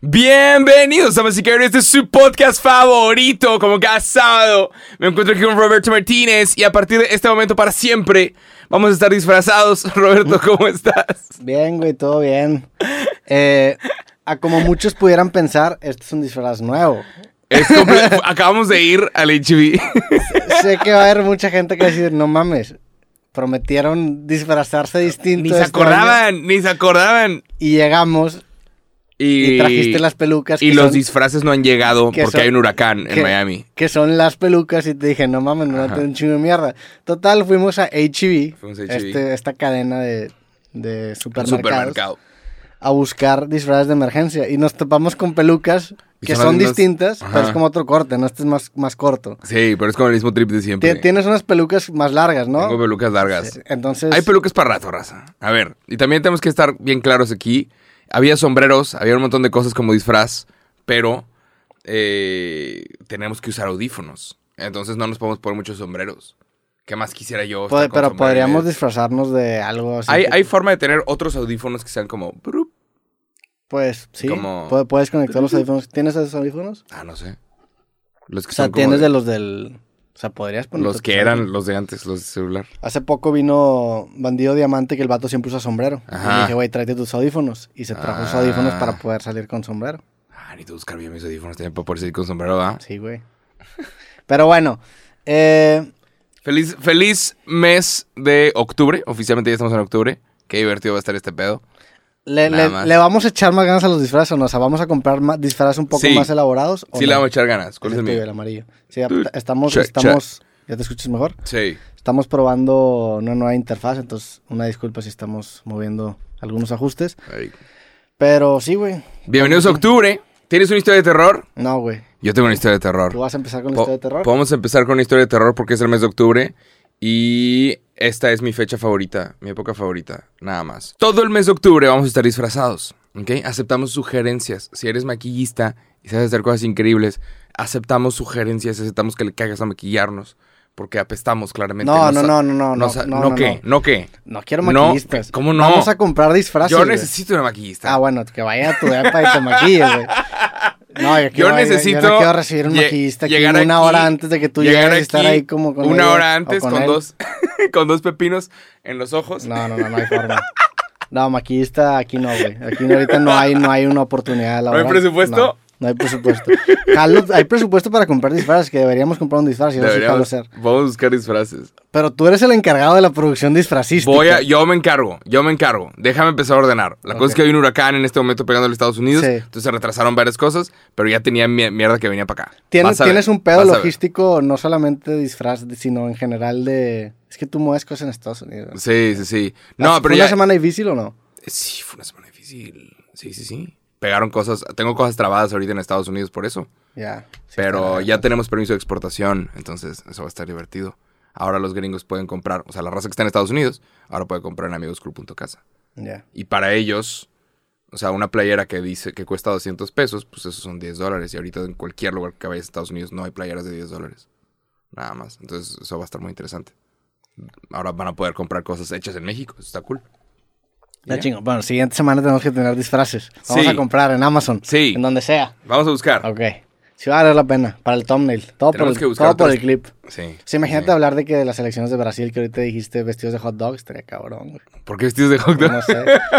Bienvenidos, damas y caballeros, este es su podcast favorito, como cada sábado. Me encuentro aquí con Roberto Martínez y a partir de este momento para siempre vamos a estar disfrazados. Roberto, ¿cómo estás? Bien, güey, todo bien. Eh, a como muchos pudieran pensar, este es un disfraz nuevo. Es Acabamos de ir al HB. Sé que va a haber mucha gente que va a decir, no mames, prometieron disfrazarse distinto. Ni se este año", acordaban, ni se acordaban. Y llegamos Y, y, trajiste las pelucas. y los son- disfraces no han llegado que porque son- hay un huracán en Miami. Que son las pelucas y te dije, no mames, no te un chingo de mierda. Total, fuimos a HEB, Fuimos a H-E-B. este, esta cadena de, de supermercados, supermercado. a buscar disfraces de emergencia. Y nos topamos con pelucas que son son distintas, pero es como otro corte, no este es más, más corto. Sí, pero es como el mismo trip de siempre. Ti- Tienes unas pelucas más largas, ¿no? Tengo pelucas largas. Sí, Entonces, Hay pelucas para rato, raza. A ver, y también tenemos que estar bien claros aquí. Había sombreros, había un montón de cosas como disfraz, pero eh, tenemos que usar audífonos. Entonces no nos podemos poner muchos sombreros. ¿Qué más quisiera yo? pod- pero sombreros? podríamos disfrazarnos de algo así. Hay, que- hay forma de tener otros audífonos que sean como... Pues sí, como- puedes conectar los audífonos. ¿Tienes esos audífonos? Ah, no sé. Los que O sea, son tienes de- de los del... O sea, podrías poner... los que eran los de antes, los de celular. Hace poco vino Bandido Diamante que el vato siempre usa sombrero. Y Ajá. le dije, güey, tráete tus audífonos. Y se trajo sus Ah. audífonos para poder salir con sombrero. Ah, necesito buscar bien mis audífonos también para poder seguir con sombrero, ¿va? Sí, güey. Pero bueno, eh, Feliz, feliz mes de octubre. Oficialmente ya estamos en octubre. Qué divertido va a estar este pedo. Le, le- le vamos a echar más ganas a los disfraces, ¿o no? O sea, vamos a comprar más, disfraces un poco Sí. más elaborados. ¿o Sí, no? le vamos a echar ganas. ¿Cuál es El el tuyo, mío? el amarillo. Sí, estamos, check, estamos, ¿ya te escuchas mejor? Sí. Estamos probando una nueva interfaz, entonces una disculpa si estamos moviendo algunos ajustes. Ahí. Pero sí, güey. Bienvenidos a octubre. ¿Tienes una historia de terror? No, güey. Yo tengo una historia de terror. ¿Tú vas a empezar con la Po- historia de terror? Podemos empezar con una historia de terror porque es el mes de octubre. Y esta es mi fecha favorita, mi época favorita, nada más. Todo el mes de octubre vamos a estar disfrazados, ¿ok? Aceptamos sugerencias. Si eres maquillista y sabes hacer cosas increíbles, aceptamos sugerencias, aceptamos que le caigas a maquillarnos. Porque apestamos claramente. No, no, no, no, no, no, no, ¿No no, qué? ¿No qué? No quiero No, maquillistas. ¿cómo no? Vamos a comprar disfraces. Yo necesito una maquillista. Ah, bueno, que vaya a tu depa y te maquille, güey. No, yo, quiero, necesito Yo, no quiero recibir un maquillista aquí llegar una aquí, hora antes de que tú llegues y estar ahí como con Una ella hora antes con, él. dos, con dos pepinos en los ojos. No, no, no, no hay forma. No, maquillista aquí no, güey. Aquí ahorita no hay, no hay una oportunidad ¿No hay presupuesto? No, no hay presupuesto. Hay presupuesto para comprar disfraces, que deberíamos comprar un disfraz y no sé vamos a buscar disfraces. Pero tú eres el encargado de la producción disfrazística. Voy a, yo me encargo, yo me encargo. Déjame empezar a ordenar. La cosa es que hay un huracán en este momento pegando a los Estados Unidos. Sí. Entonces se retrasaron varias cosas, pero ya tenía mi- mierda que venía para acá. Tienes, un pedo logístico, no solamente de disfraz, sino en general de... Es que tú mueves cosas en Estados Unidos. Sí, sí, sí. No, ¿Fue pero una ya. semana difícil o no? Sí, fue una semana difícil. Sí, sí, sí. Pegaron cosas. Tengo cosas trabadas ahorita en Estados Unidos por eso. Ya. sí, Pero ya tenemos permiso de exportación, entonces eso va a estar divertido. Ahora los gringos pueden comprar, o sea, la raza que está en Estados Unidos, ahora puede comprar en amigosclub.casa. Ya. Y para ellos, o sea, una playera que dice que cuesta 200 pesos, pues esos son 10 dólares. Y ahorita en cualquier lugar que vayas a Estados Unidos no hay playeras de 10 dólares. Nada más. Entonces eso va a estar muy interesante. Ahora van a poder comprar cosas hechas en México, eso está cool. Chingo. Bueno, siguiente semana tenemos que tener disfraces. Vamos Sí. a comprar en Amazon. Sí. En donde sea. Vamos a buscar. Ok. Sí va a valer la pena. Para el thumbnail. Todo, por el, todo por el clip. Sí. Sí, imagínate Sí. hablar de que de las elecciones de Brasil que ahorita dijiste vestidos de hot dog, estaría cabrón, güey. ¿Por qué vestidos de hot dog? No sé.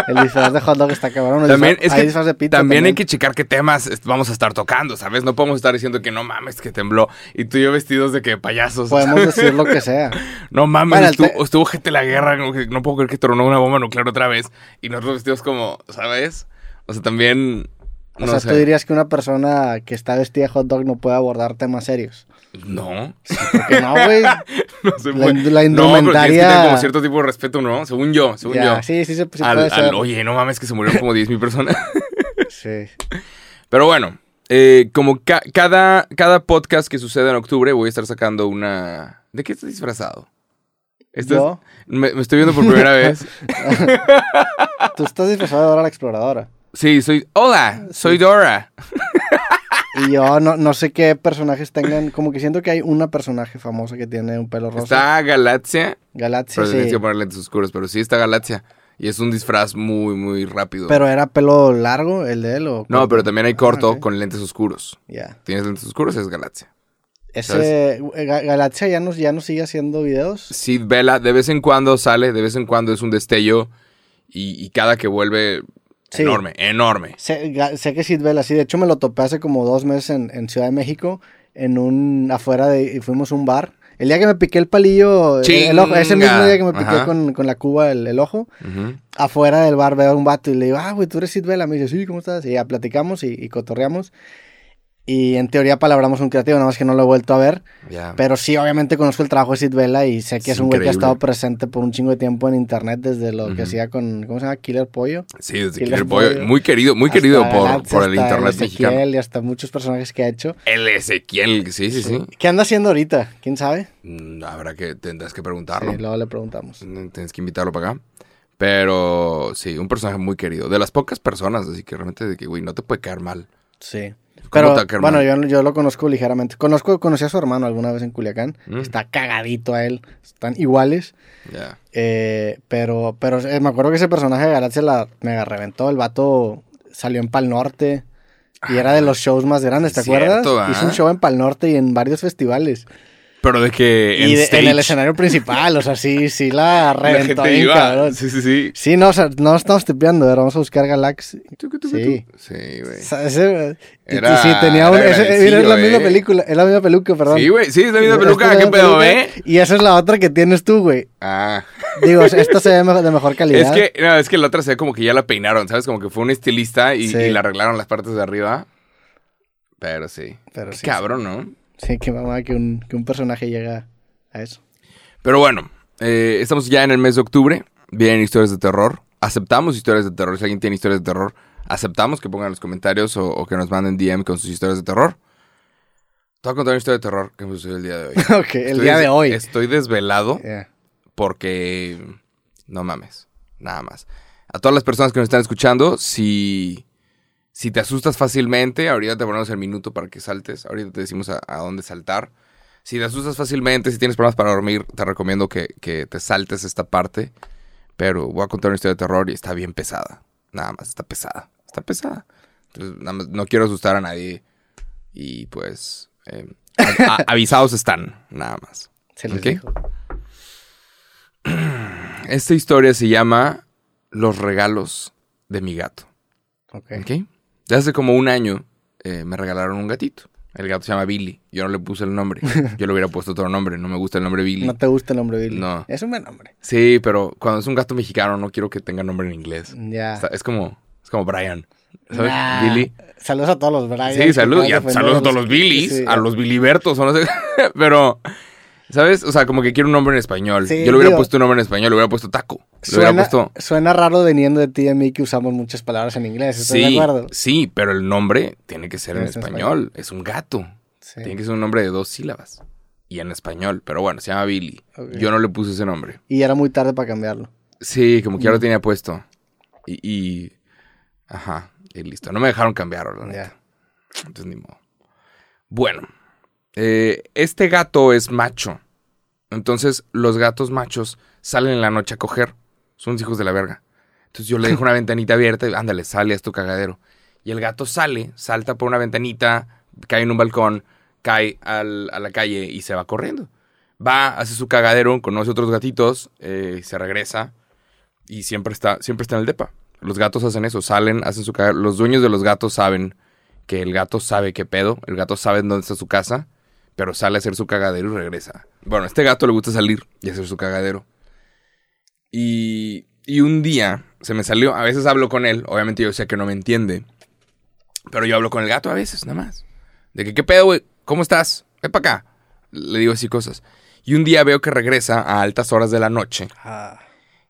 El disfraz de hot dog está cabrón. El También, disfraz- es hay que disfraz de pizza también hay que checar qué temas vamos a estar tocando, ¿sabes? No podemos estar diciendo que no mames, que tembló. Y tú y yo vestidos de que payasos. Podemos decir lo que sea. No mames, Bueno, estuvo, te- estuvo gente la guerra. No, puedo creer que tronó una bomba nuclear otra vez. Y nosotros vestidos como, ¿sabes? O sea, también. O No sea, sé. tú dirías que una persona que está vestida de hot dog no puede abordar temas serios. No. Que no, güey. no se puede. la No, pero que indumentaria- como cierto tipo de respeto, ¿no? Según yo, según Ya, yo. Sí, sí, sí, sí Al- puede al- ser. oye, no mames, que se murieron como 10.000 personas. Sí. Pero bueno, eh, como ca- cada, cada podcast que sucede en octubre, voy a estar sacando una. ¿De qué estás disfrazado? Esto es- ¿Yo? me, me estoy viendo por primera vez. Tú estás disfrazado de Dora la Exploradora. Sí, soy. Hola, soy Dora. Y yo no, no sé qué personajes tengan. Como que siento que hay una personaje famosa que tiene un pelo rosa. Está Galaxia. Galaxia, Pero sí. tienes que poner lentes oscuros, pero sí está Galaxia. Y es un disfraz muy, muy rápido. ¿Pero era pelo largo el de él o...? no, pero también hay Ah, corto ok. con lentes oscuros. Ya. Tienes lentes oscuros, es Galaxia. Ese... eh, Ga- Galaxia ya no, ya no sigue haciendo videos. Sid Vela de vez en cuando sale, de vez en cuando es un destello. Y, y cada que vuelve, Sí. enorme, enorme. Sé, que Sid Vela, sí. De hecho, me lo topé hace como dos meses en, en Ciudad de México, en un... afuera de... y fuimos a un bar. El día que me piqué el palillo, el, el ojo, ese mismo día que me piqué con, con la cuba el, el ojo, afuera del bar veo a un vato y le digo, ah, güey, tú eres Sid Vela. Me dice, sí, ¿cómo estás? Y ya platicamos y, y cotorreamos. Y en teoría palabramos un creativo, nada más que no lo he vuelto a ver. Pero sí, obviamente conozco el trabajo de Sid Vela y sé que Es es un güey que ha estado presente por un chingo de tiempo en internet desde lo que hacía con, ¿cómo se llama? Killer Pollo. Sí, desde Killer Killer Pollo. Pollo. Muy querido, muy Hasta querido por, por el internet Ezequiel mexicano. Y hasta muchos personajes que ha hecho. El Ezequiel, sí, sí, sí. ¿Qué anda haciendo ahorita? ¿Quién sabe? Mm, Habrá que, tendrás que preguntarlo. Sí, luego le preguntamos. Tienes que invitarlo para acá. Pero sí, un personaje muy querido. De las pocas personas, así que realmente de que, güey, no te puede caer mal. Sí. ¿Cómo Pero, bueno, yo, yo lo conozco ligeramente. Conozco, conocí a su hermano alguna vez en Culiacán. Mm. Está cagadito a él. Están iguales. Eh, pero pero eh, me acuerdo que ese personaje de Galaxia la mega reventó. El vato salió en Pal Norte. Y era de los shows más grandes, ¿te Ah, Cierto, acuerdas? ¿ah? Hizo un show en Pal Norte y en varios festivales. Pero de que en y de- en el escenario principal, o sea, sí, sí la la reventó gente bien, iba. cabrón. Sí, sí, sí. Sí, no, o sea, no estamos tipeando, vamos a buscar Galaxy. Sí. Sí, güey. O sea, ese- y- Era- sí, tenía un, era ese- mira, es la misma eh. película, es la misma peluca, perdón. Sí, güey. Sí, es la misma Esta peluca. ¿Qué pedo, eh? Y esa es la otra que tienes tú, güey. Ah. Digo, esta se ve de mejor calidad. Es que, no, es que la otra se ve como que ya la peinaron, ¿sabes? Como que fue un estilista y, Sí. y le arreglaron las partes de arriba. Pero sí. Pero sí, cabrón, ¿no? Sí, qué mamá que un, que un personaje llega a eso. Pero bueno, eh, estamos ya en el mes de octubre. Vienen historias de terror. Aceptamos historias de terror. Si alguien tiene historias de terror, aceptamos que pongan en los comentarios o, o que nos manden DM con sus historias de terror. Te voy a contar una historia de terror que me sucedió el día de hoy. ok, el Estoy día de hoy. Estoy desvelado Yeah. porque no mames, nada más. A todas las personas que nos están escuchando, si, si te asustas fácilmente, ahorita te ponemos el minuto para que saltes, ahorita te decimos a, a dónde saltar. Si te asustas fácilmente, si tienes problemas para dormir, te recomiendo que, que te saltes esta parte. Pero voy a contar una historia de terror y está bien pesada. Nada más, está pesada. Está pesada. Entonces, nada más, no quiero asustar a nadie. Y pues, eh, a- a- avisados están, nada más. Se les dijo. Esta historia se llama Los regalos de mi gato. Ok. ¿Ok? Ya hace como un año eh, me regalaron un gatito. El gato se llama Billy. Yo no le puse el nombre. Yo le hubiera puesto otro nombre. No me gusta el nombre Billy. No te gusta el nombre Billy. No. Es un buen nombre. Sí, pero cuando es un gato mexicano no quiero que tenga nombre en inglés. Ya. Está- es como es como Brian. ¿Sabes? Nah. Billy. Saludos a todos los Brian. Sí, saludos. Saludos a todos los Billys, Sí. a los Billybertos o no sé. pero, ¿sabes? O sea, como que quiero un nombre en español. Sí, Yo le hubiera digo- puesto un nombre en español, le hubiera puesto taco. Le hubiera Suena, puesto. suena raro viniendo de ti y a mí que usamos muchas palabras en inglés. ¿Estoy Sí, de acuerdo? sí, pero el nombre tiene que ser en español. Es un gato. Sí. Tiene que ser un nombre de dos sílabas. Y en español. Pero bueno, se llama Billy. Yo no le puse ese nombre. Y era muy tarde para cambiarlo. Sí, como que ya lo Mm. tenía puesto. Y, y- Ajá. Y listo. No me dejaron cambiarlo, la neta. Entonces ni modo. Bueno. Eh, este gato es macho. Entonces los gatos machos salen en la noche a coger. Son hijos de la verga. Entonces yo le dejo una ventanita abierta y ándale, sale a tu cagadero. Y el gato sale, salta por una ventanita, cae en un balcón, cae al- a la calle y se va corriendo. Va, hace su cagadero, conoce otros gatitos, eh, se regresa y siempre está, siempre está en el depa. Los gatos hacen eso, salen, hacen su cagadero. Los dueños de los gatos saben que el gato sabe qué pedo, el gato sabe dónde está su casa, pero sale a hacer su cagadero y regresa. Bueno, a este gato le gusta salir y hacer su cagadero. Y, y un día se me salió, a veces hablo con él, obviamente yo sé que no me entiende, pero yo hablo con el gato a veces, nada más. De que, ¿qué pedo, güey? ¿Cómo estás? Ven para acá. Le digo así cosas. Y un día veo que regresa a altas horas de la noche Ah,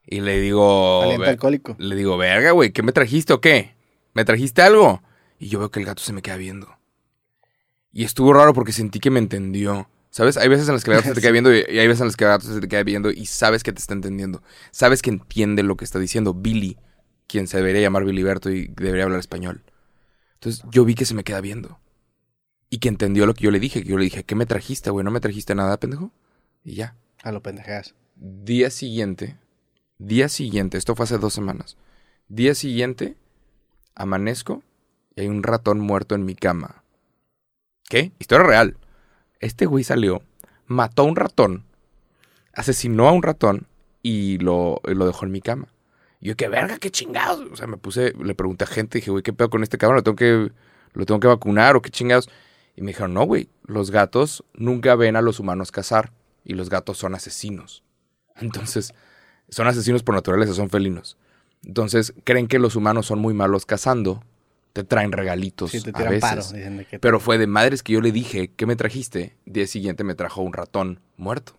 y le digo... aliento "Ve- alcohólico. le digo, verga, güey, ¿qué me trajiste o qué? ¿Me trajiste algo? Y yo veo que el gato se me queda viendo. Y estuvo raro porque sentí que me entendió. ¿Sabes? Hay veces en las que el gato se te queda viendo y y hay veces en las que el gato se te queda viendo y sabes que te está entendiendo. Sabes que entiende lo que está diciendo Billy, quien se debería llamar Billyberto y debería hablar español. Entonces yo vi que se me queda viendo. Y que entendió lo que yo le dije. Que yo le dije, ¿qué me trajiste, güey? ¿No me trajiste nada, pendejo? Y ya. A lo pendejeas. Día siguiente, Día siguiente, esto fue hace dos semanas. Día siguiente, amanezco y hay un ratón muerto en mi cama. ¿Qué? Historia real. Este güey salió, mató a un ratón, asesinó a un ratón y lo, lo dejó en mi cama. Y yo, qué verga, qué chingados. O sea, me puse, le pregunté a gente, dije, güey, ¿qué pedo con este cabrón? ¿Lo tengo que, lo tengo que vacunar o qué chingados? Y me dijeron, no, güey, los gatos nunca ven a los humanos cazar y los gatos son asesinos. Entonces, son asesinos por naturaleza, son felinos. Entonces, creen que los humanos son muy malos cazando. Te traen regalitos Sí, te a tiran veces. paro. dicen de que- Pero fue de madres que yo le dije, ¿qué me trajiste? Día siguiente me trajo un ratón muerto.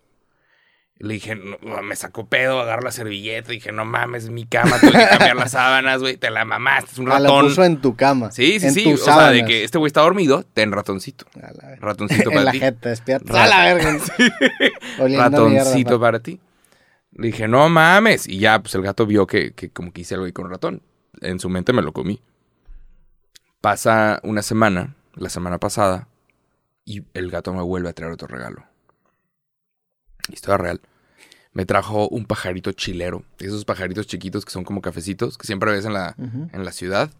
Le dije, no, me sacó pedo, agarro la servilleta. Dije, no mames, es mi cama, tuve que cambiar las sábanas, güey. Te la mamaste, es un Ah, la ratón. puso en tu cama. Sí, sí, en sí. O sea, de que este güey está dormido, ten ratoncito. A la. Ratoncito en para la ti. jeta, despierta. Rat- ¡A la verga! A mierda, Ratoncito pa- para ti. Le dije, no mames. Y ya, pues el gato vio que, que como que hice algo ahí con ratón. En su mente me lo comí. Pasa una semana, la semana pasada, y el gato me vuelve a traer otro regalo. Historia real. Me trajo un pajarito chilero. Esos pajaritos chiquitos que son como cafecitos, que siempre ves en la, en la ciudad.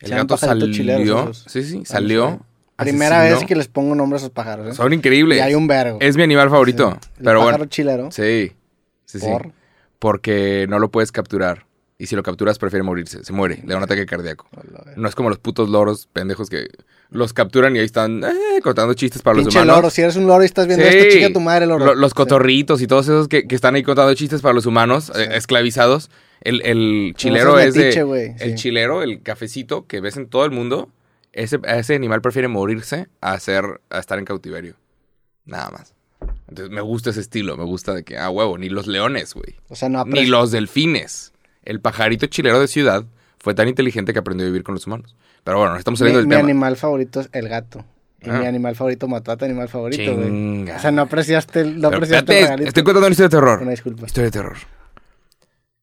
El gato salió. chileros. Sí, sí, salió. Primera asesinó. vez que les pongo nombre a esos pájaros. ¿eh? Son increíbles. Y hay un vergo. Es mi animal favorito. Sí. El Pero pájaro bueno. chilero. Sí. Sí, sí. ¿Por? Porque no lo puedes capturar. Y si lo capturas, prefiere morirse. Se muere. Le da un ataque cardíaco. No es como los putos loros pendejos que los capturan y ahí están eh, contando chistes para los humanos. loro. Si eres un loro y estás viendo Sí. esto, chica tu madre, loro. Lo- los Sí. cotorritos y todos esos que, que están ahí contando chistes para los humanos, eh, esclavizados. El, el chilero es de. El chilero, el cafecito que ves en todo el mundo, ese, ese animal prefiere morirse a, hacer, a estar en cautiverio. Nada más. Entonces me gusta ese estilo, me gusta de que, ah, huevo, ni los leones, güey. O sea, no Ni los delfines. El pajarito chilero de ciudad fue tan inteligente que aprendió a vivir con los humanos. Pero bueno, estamos saliendo mi, del mi tema. animal favorito es el gato. Y Ah. mi animal favorito mató a tu animal favorito, güey. O sea, no apreciaste, el- no Pero apreciaste el regalito. estoy contando una historia de terror. Una disculpa. Historia de terror.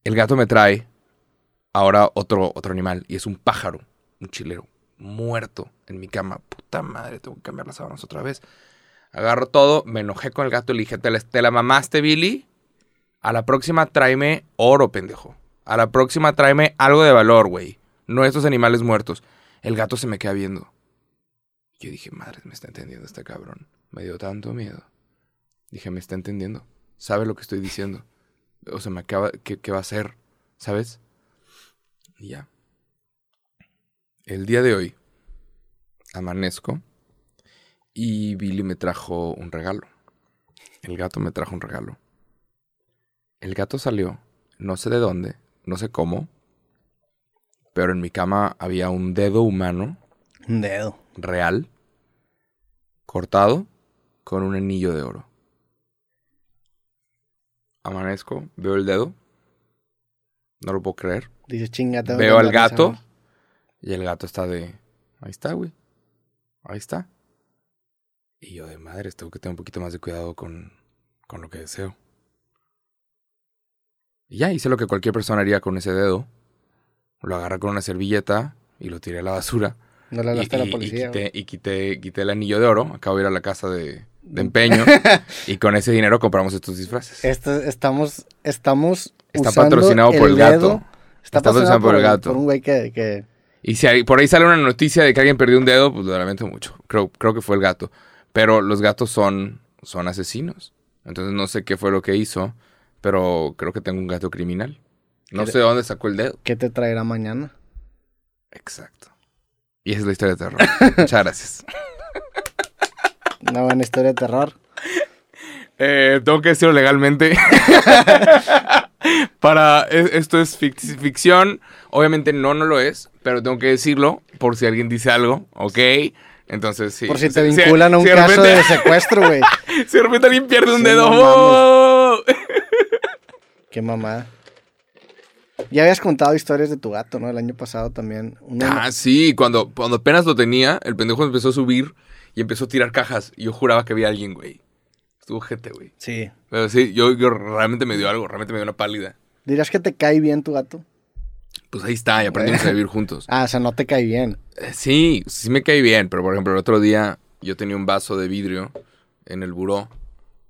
El gato me trae ahora otro, otro animal y es un pájaro, un chilero, muerto en mi cama. Puta madre, tengo que cambiar las sábanas otra vez. Agarro todo, me enojé con el gato y le dije, ¿te la, te la mamaste, Billy? A la próxima tráeme oro, pendejo. A la próxima tráeme algo de valor, güey. No estos animales muertos. El gato se me queda viendo. Yo dije, madre, me está entendiendo este cabrón. Me dio tanto miedo. Dije, me está entendiendo. Sabe lo que estoy diciendo. O sea, me acaba. ¿Qué, qué va a hacer? ¿Sabes? Y ya. El día de hoy amanezco y Billy me trajo un regalo. El gato me trajo un regalo. El gato salió, no sé de dónde, no sé cómo, pero en mi cama había un dedo humano Un dedo. real, cortado con un anillo de oro. Amanezco, veo el dedo, no lo puedo creer. Dices, chingate. Veo al gato y el gato está de, ahí está, güey, ahí está. Y yo de madres, tengo que tener un poquito más de cuidado con, con lo que deseo. Y ya hice lo que cualquier persona haría con ese dedo. Lo agarré con una servilleta y lo tiré a la basura. No le Y, a la y policía. quité, y quité, quité el anillo de oro. Acabo de ir a la casa de, de empeño. y con ese dinero compramos estos disfraces. Esto- estamos, estamos Está usando patrocinado por el dedo. gato. Está, Está patrocinado por el gato. Por un güey que, que... Y si hay- por ahí sale una noticia de que alguien perdió un dedo, pues lo lamento mucho. Creo, creo que fue el gato. Pero los gatos son, son asesinos. Entonces no sé qué fue lo que hizo, pero creo que tengo un gato criminal. No ¿Qué- sé de dónde sacó el dedo. ¿Qué te traerá mañana? Exacto. Y esa es la historia de terror. Muchas gracias. Una buena historia de terror. Eh, tengo que decirlo legalmente. Para e- esto es fic- ficción. Obviamente no, no lo es, pero tengo que decirlo por si alguien dice algo, ¿ok? Entonces sí. Por si te Si- vinculan a un si caso repente- de secuestro, güey. Si de repente alguien pierde un Sí, dedo. no. Qué mamada. Ya habías contado historias de tu gato, ¿no? El año pasado también. Uno- Ah, sí, cuando, cuando apenas lo tenía, el pendejo empezó a subir y empezó a tirar cajas. Y yo juraba que había alguien, güey. Estuvo gente, güey. Sí. Pero sí, yo, yo realmente me dio algo, realmente me dio una pálida. ¿Dirías que te cae bien tu gato? Pues ahí está, y aprendimos a vivir juntos. Ah, o sea, no te cae bien. Eh, Sí, sí me cae bien, pero por ejemplo, el otro día yo tenía un vaso de vidrio en el buró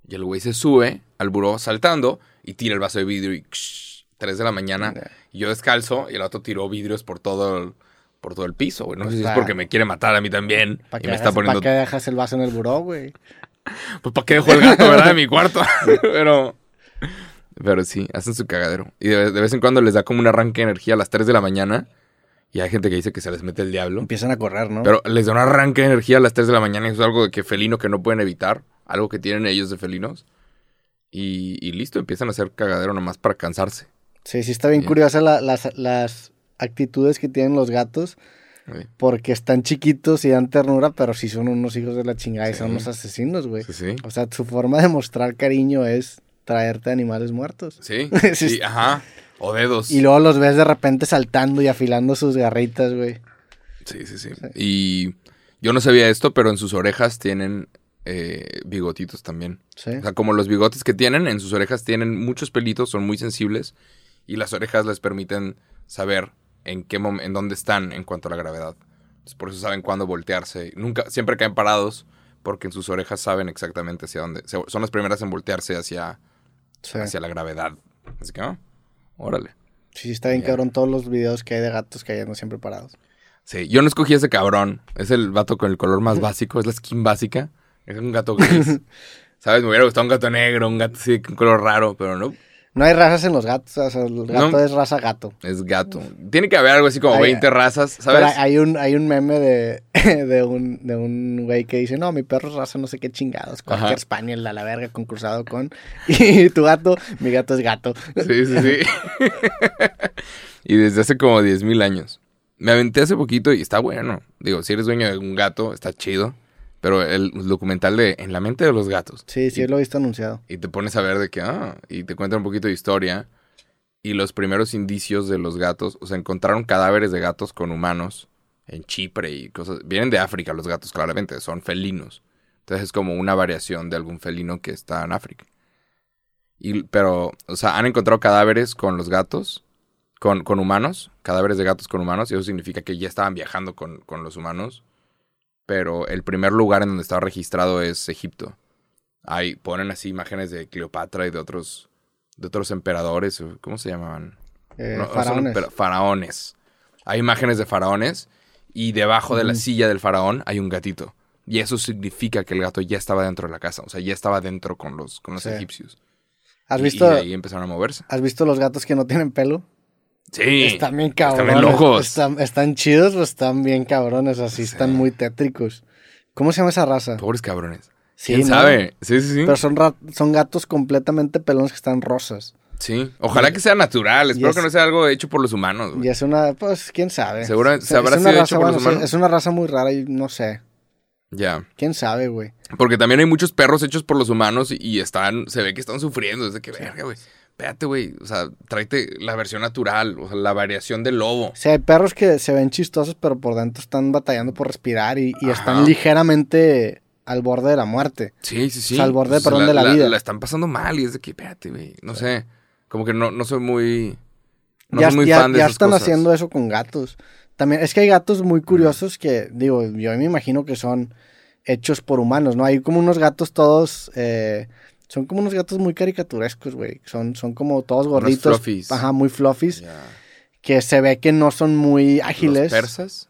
y el güey se sube al buró saltando y tira el vaso de vidrio y 3 de la mañana. Y yo descalzo y el otro tiró vidrios por todo el, por todo el piso, güey. No sé si es porque me quiere matar a mí también. ¿Para qué, está poniendo... ¿Para qué dejas el vaso en el buró, güey? pues para qué dejo el gato, ¿verdad? En mi cuarto. pero... Pero sí, hacen su cagadero. Y de, vez en cuando les da como un arranque de energía a las 3 de la mañana. Y hay gente que dice que se les mete el diablo. Empiezan a correr, ¿no? Pero les da un arranque de energía a las 3 de la mañana. Y eso es algo de que felino que no pueden evitar. Algo que tienen ellos de felinos. Y, listo, empiezan a hacer cagadero nomás para cansarse. Sí, sí, está bien curiosa las, las actitudes que tienen los gatos. Porque están chiquitos y dan ternura, pero sí son unos hijos de la chingada y son unos asesinos, güey. O sea, su forma de mostrar cariño es traerte animales muertos. Sí, sí, ajá. O dedos. Y luego los ves de repente saltando y afilando sus garritas, güey. Sí, sí, sí, Y yo no sabía esto, pero en sus orejas tienen eh, bigotitos también. Sí. O sea, como los bigotes que tienen, en sus orejas tienen muchos pelitos, son muy sensibles. Y las orejas les permiten saber en qué en dónde están en cuanto a la gravedad. por eso saben cuándo voltearse. Nunca, siempre caen parados porque en sus orejas saben exactamente hacia dónde. Son las primeras en voltearse hacia, hacia la gravedad. Así que, ¿no? órale. Sí, está bien cabrón todos los videos que hay de gatos que hayan siempre parados. Sí, yo no escogí ese cabrón. Es el gato con el color más básico, es la skin básica. Es un gato gris. ¿Sabes? Me hubiera gustado un gato negro, un gato así, con color raro, pero no. No hay razas en los gatos, o sea, el gato es raza gato. Es gato. Tiene que haber algo así como 20 razas, ¿sabes? hay un, hay un meme de, de un de un güey que dice, no, mi perro es raza no sé qué chingados, cualquier spaniel a la verga concursado con, y tu gato, mi gato es gato. Sí, sí, sí. y desde hace como 10 mil años. Me aventé hace poquito y está bueno. Digo, si eres dueño de un gato, está chido. Pero el documental de En la mente de los gatos. Sí, sí, lo he visto anunciado. Y te pones a ver de que, ah, y te cuenta un poquito de historia. Y los primeros indicios de los gatos, o sea, encontraron cadáveres de gatos con humanos en Chipre y cosas. Vienen de África los gatos, claramente, son felinos. Entonces es como una variación de algún felino que está en África. Y, pero, o sea, han encontrado cadáveres con los gatos, con, con humanos, cadáveres de gatos con humanos, y eso significa que ya estaban viajando con, con los humanos pero el primer lugar en donde estaba registrado es Egipto. Ahí ponen así imágenes de Cleopatra y de otros, de otros emperadores, ¿cómo se llamaban? Eh, faraones. faraones. Hay imágenes de faraones y debajo de la silla del faraón hay un gatito. Y eso significa que el gato ya estaba dentro de la casa, o sea, ya estaba dentro con los, con los egipcios. ¿Has visto? Y ahí empezaron a moverse. ¿Has visto los gatos que no tienen pelo? Sí. Están bien cabrones. Están locos. Están, chidos o están bien cabrones, así están muy tétricos. ¿Cómo se llama esa raza? Pobres cabrones. ¿Quién sabe? Sí, sí, sí. Pero son, son gatos completamente pelones que están rosas. Sí, ojalá que sea natural. Espero que no sea algo hecho por los humanos. Y es una, pues, quién sabe. Seguramente se habrá sido hecho por los humanos. Es una raza muy rara y no sé. Ya. ¿Quién sabe, güey? Porque también hay muchos perros hechos por los humanos y, están, se ve que están sufriendo. Desde que verga, güey espérate, güey, o sea, tráete la versión natural, o sea, la variación del lobo. Sí, hay perros que se ven chistosos, pero por dentro están batallando por respirar y, están ligeramente al borde de la muerte. Sí, sí, sí. O sea, al borde, perdón, de la, vida. La están pasando mal y es de que, espérate, güey, no sé, como que no, no soy muy... No soy muy fan de ya están haciendo eso con gatos. También, es que hay gatos muy curiosos que, digo, yo me imagino que son hechos por humanos, ¿no? Hay como unos gatos todos... Eh, son como unos gatos muy caricaturescos, güey. Son, son como todos gorditos. Ajá, muy fluffies. Que se ve que no son muy ágiles. ¿Los persas?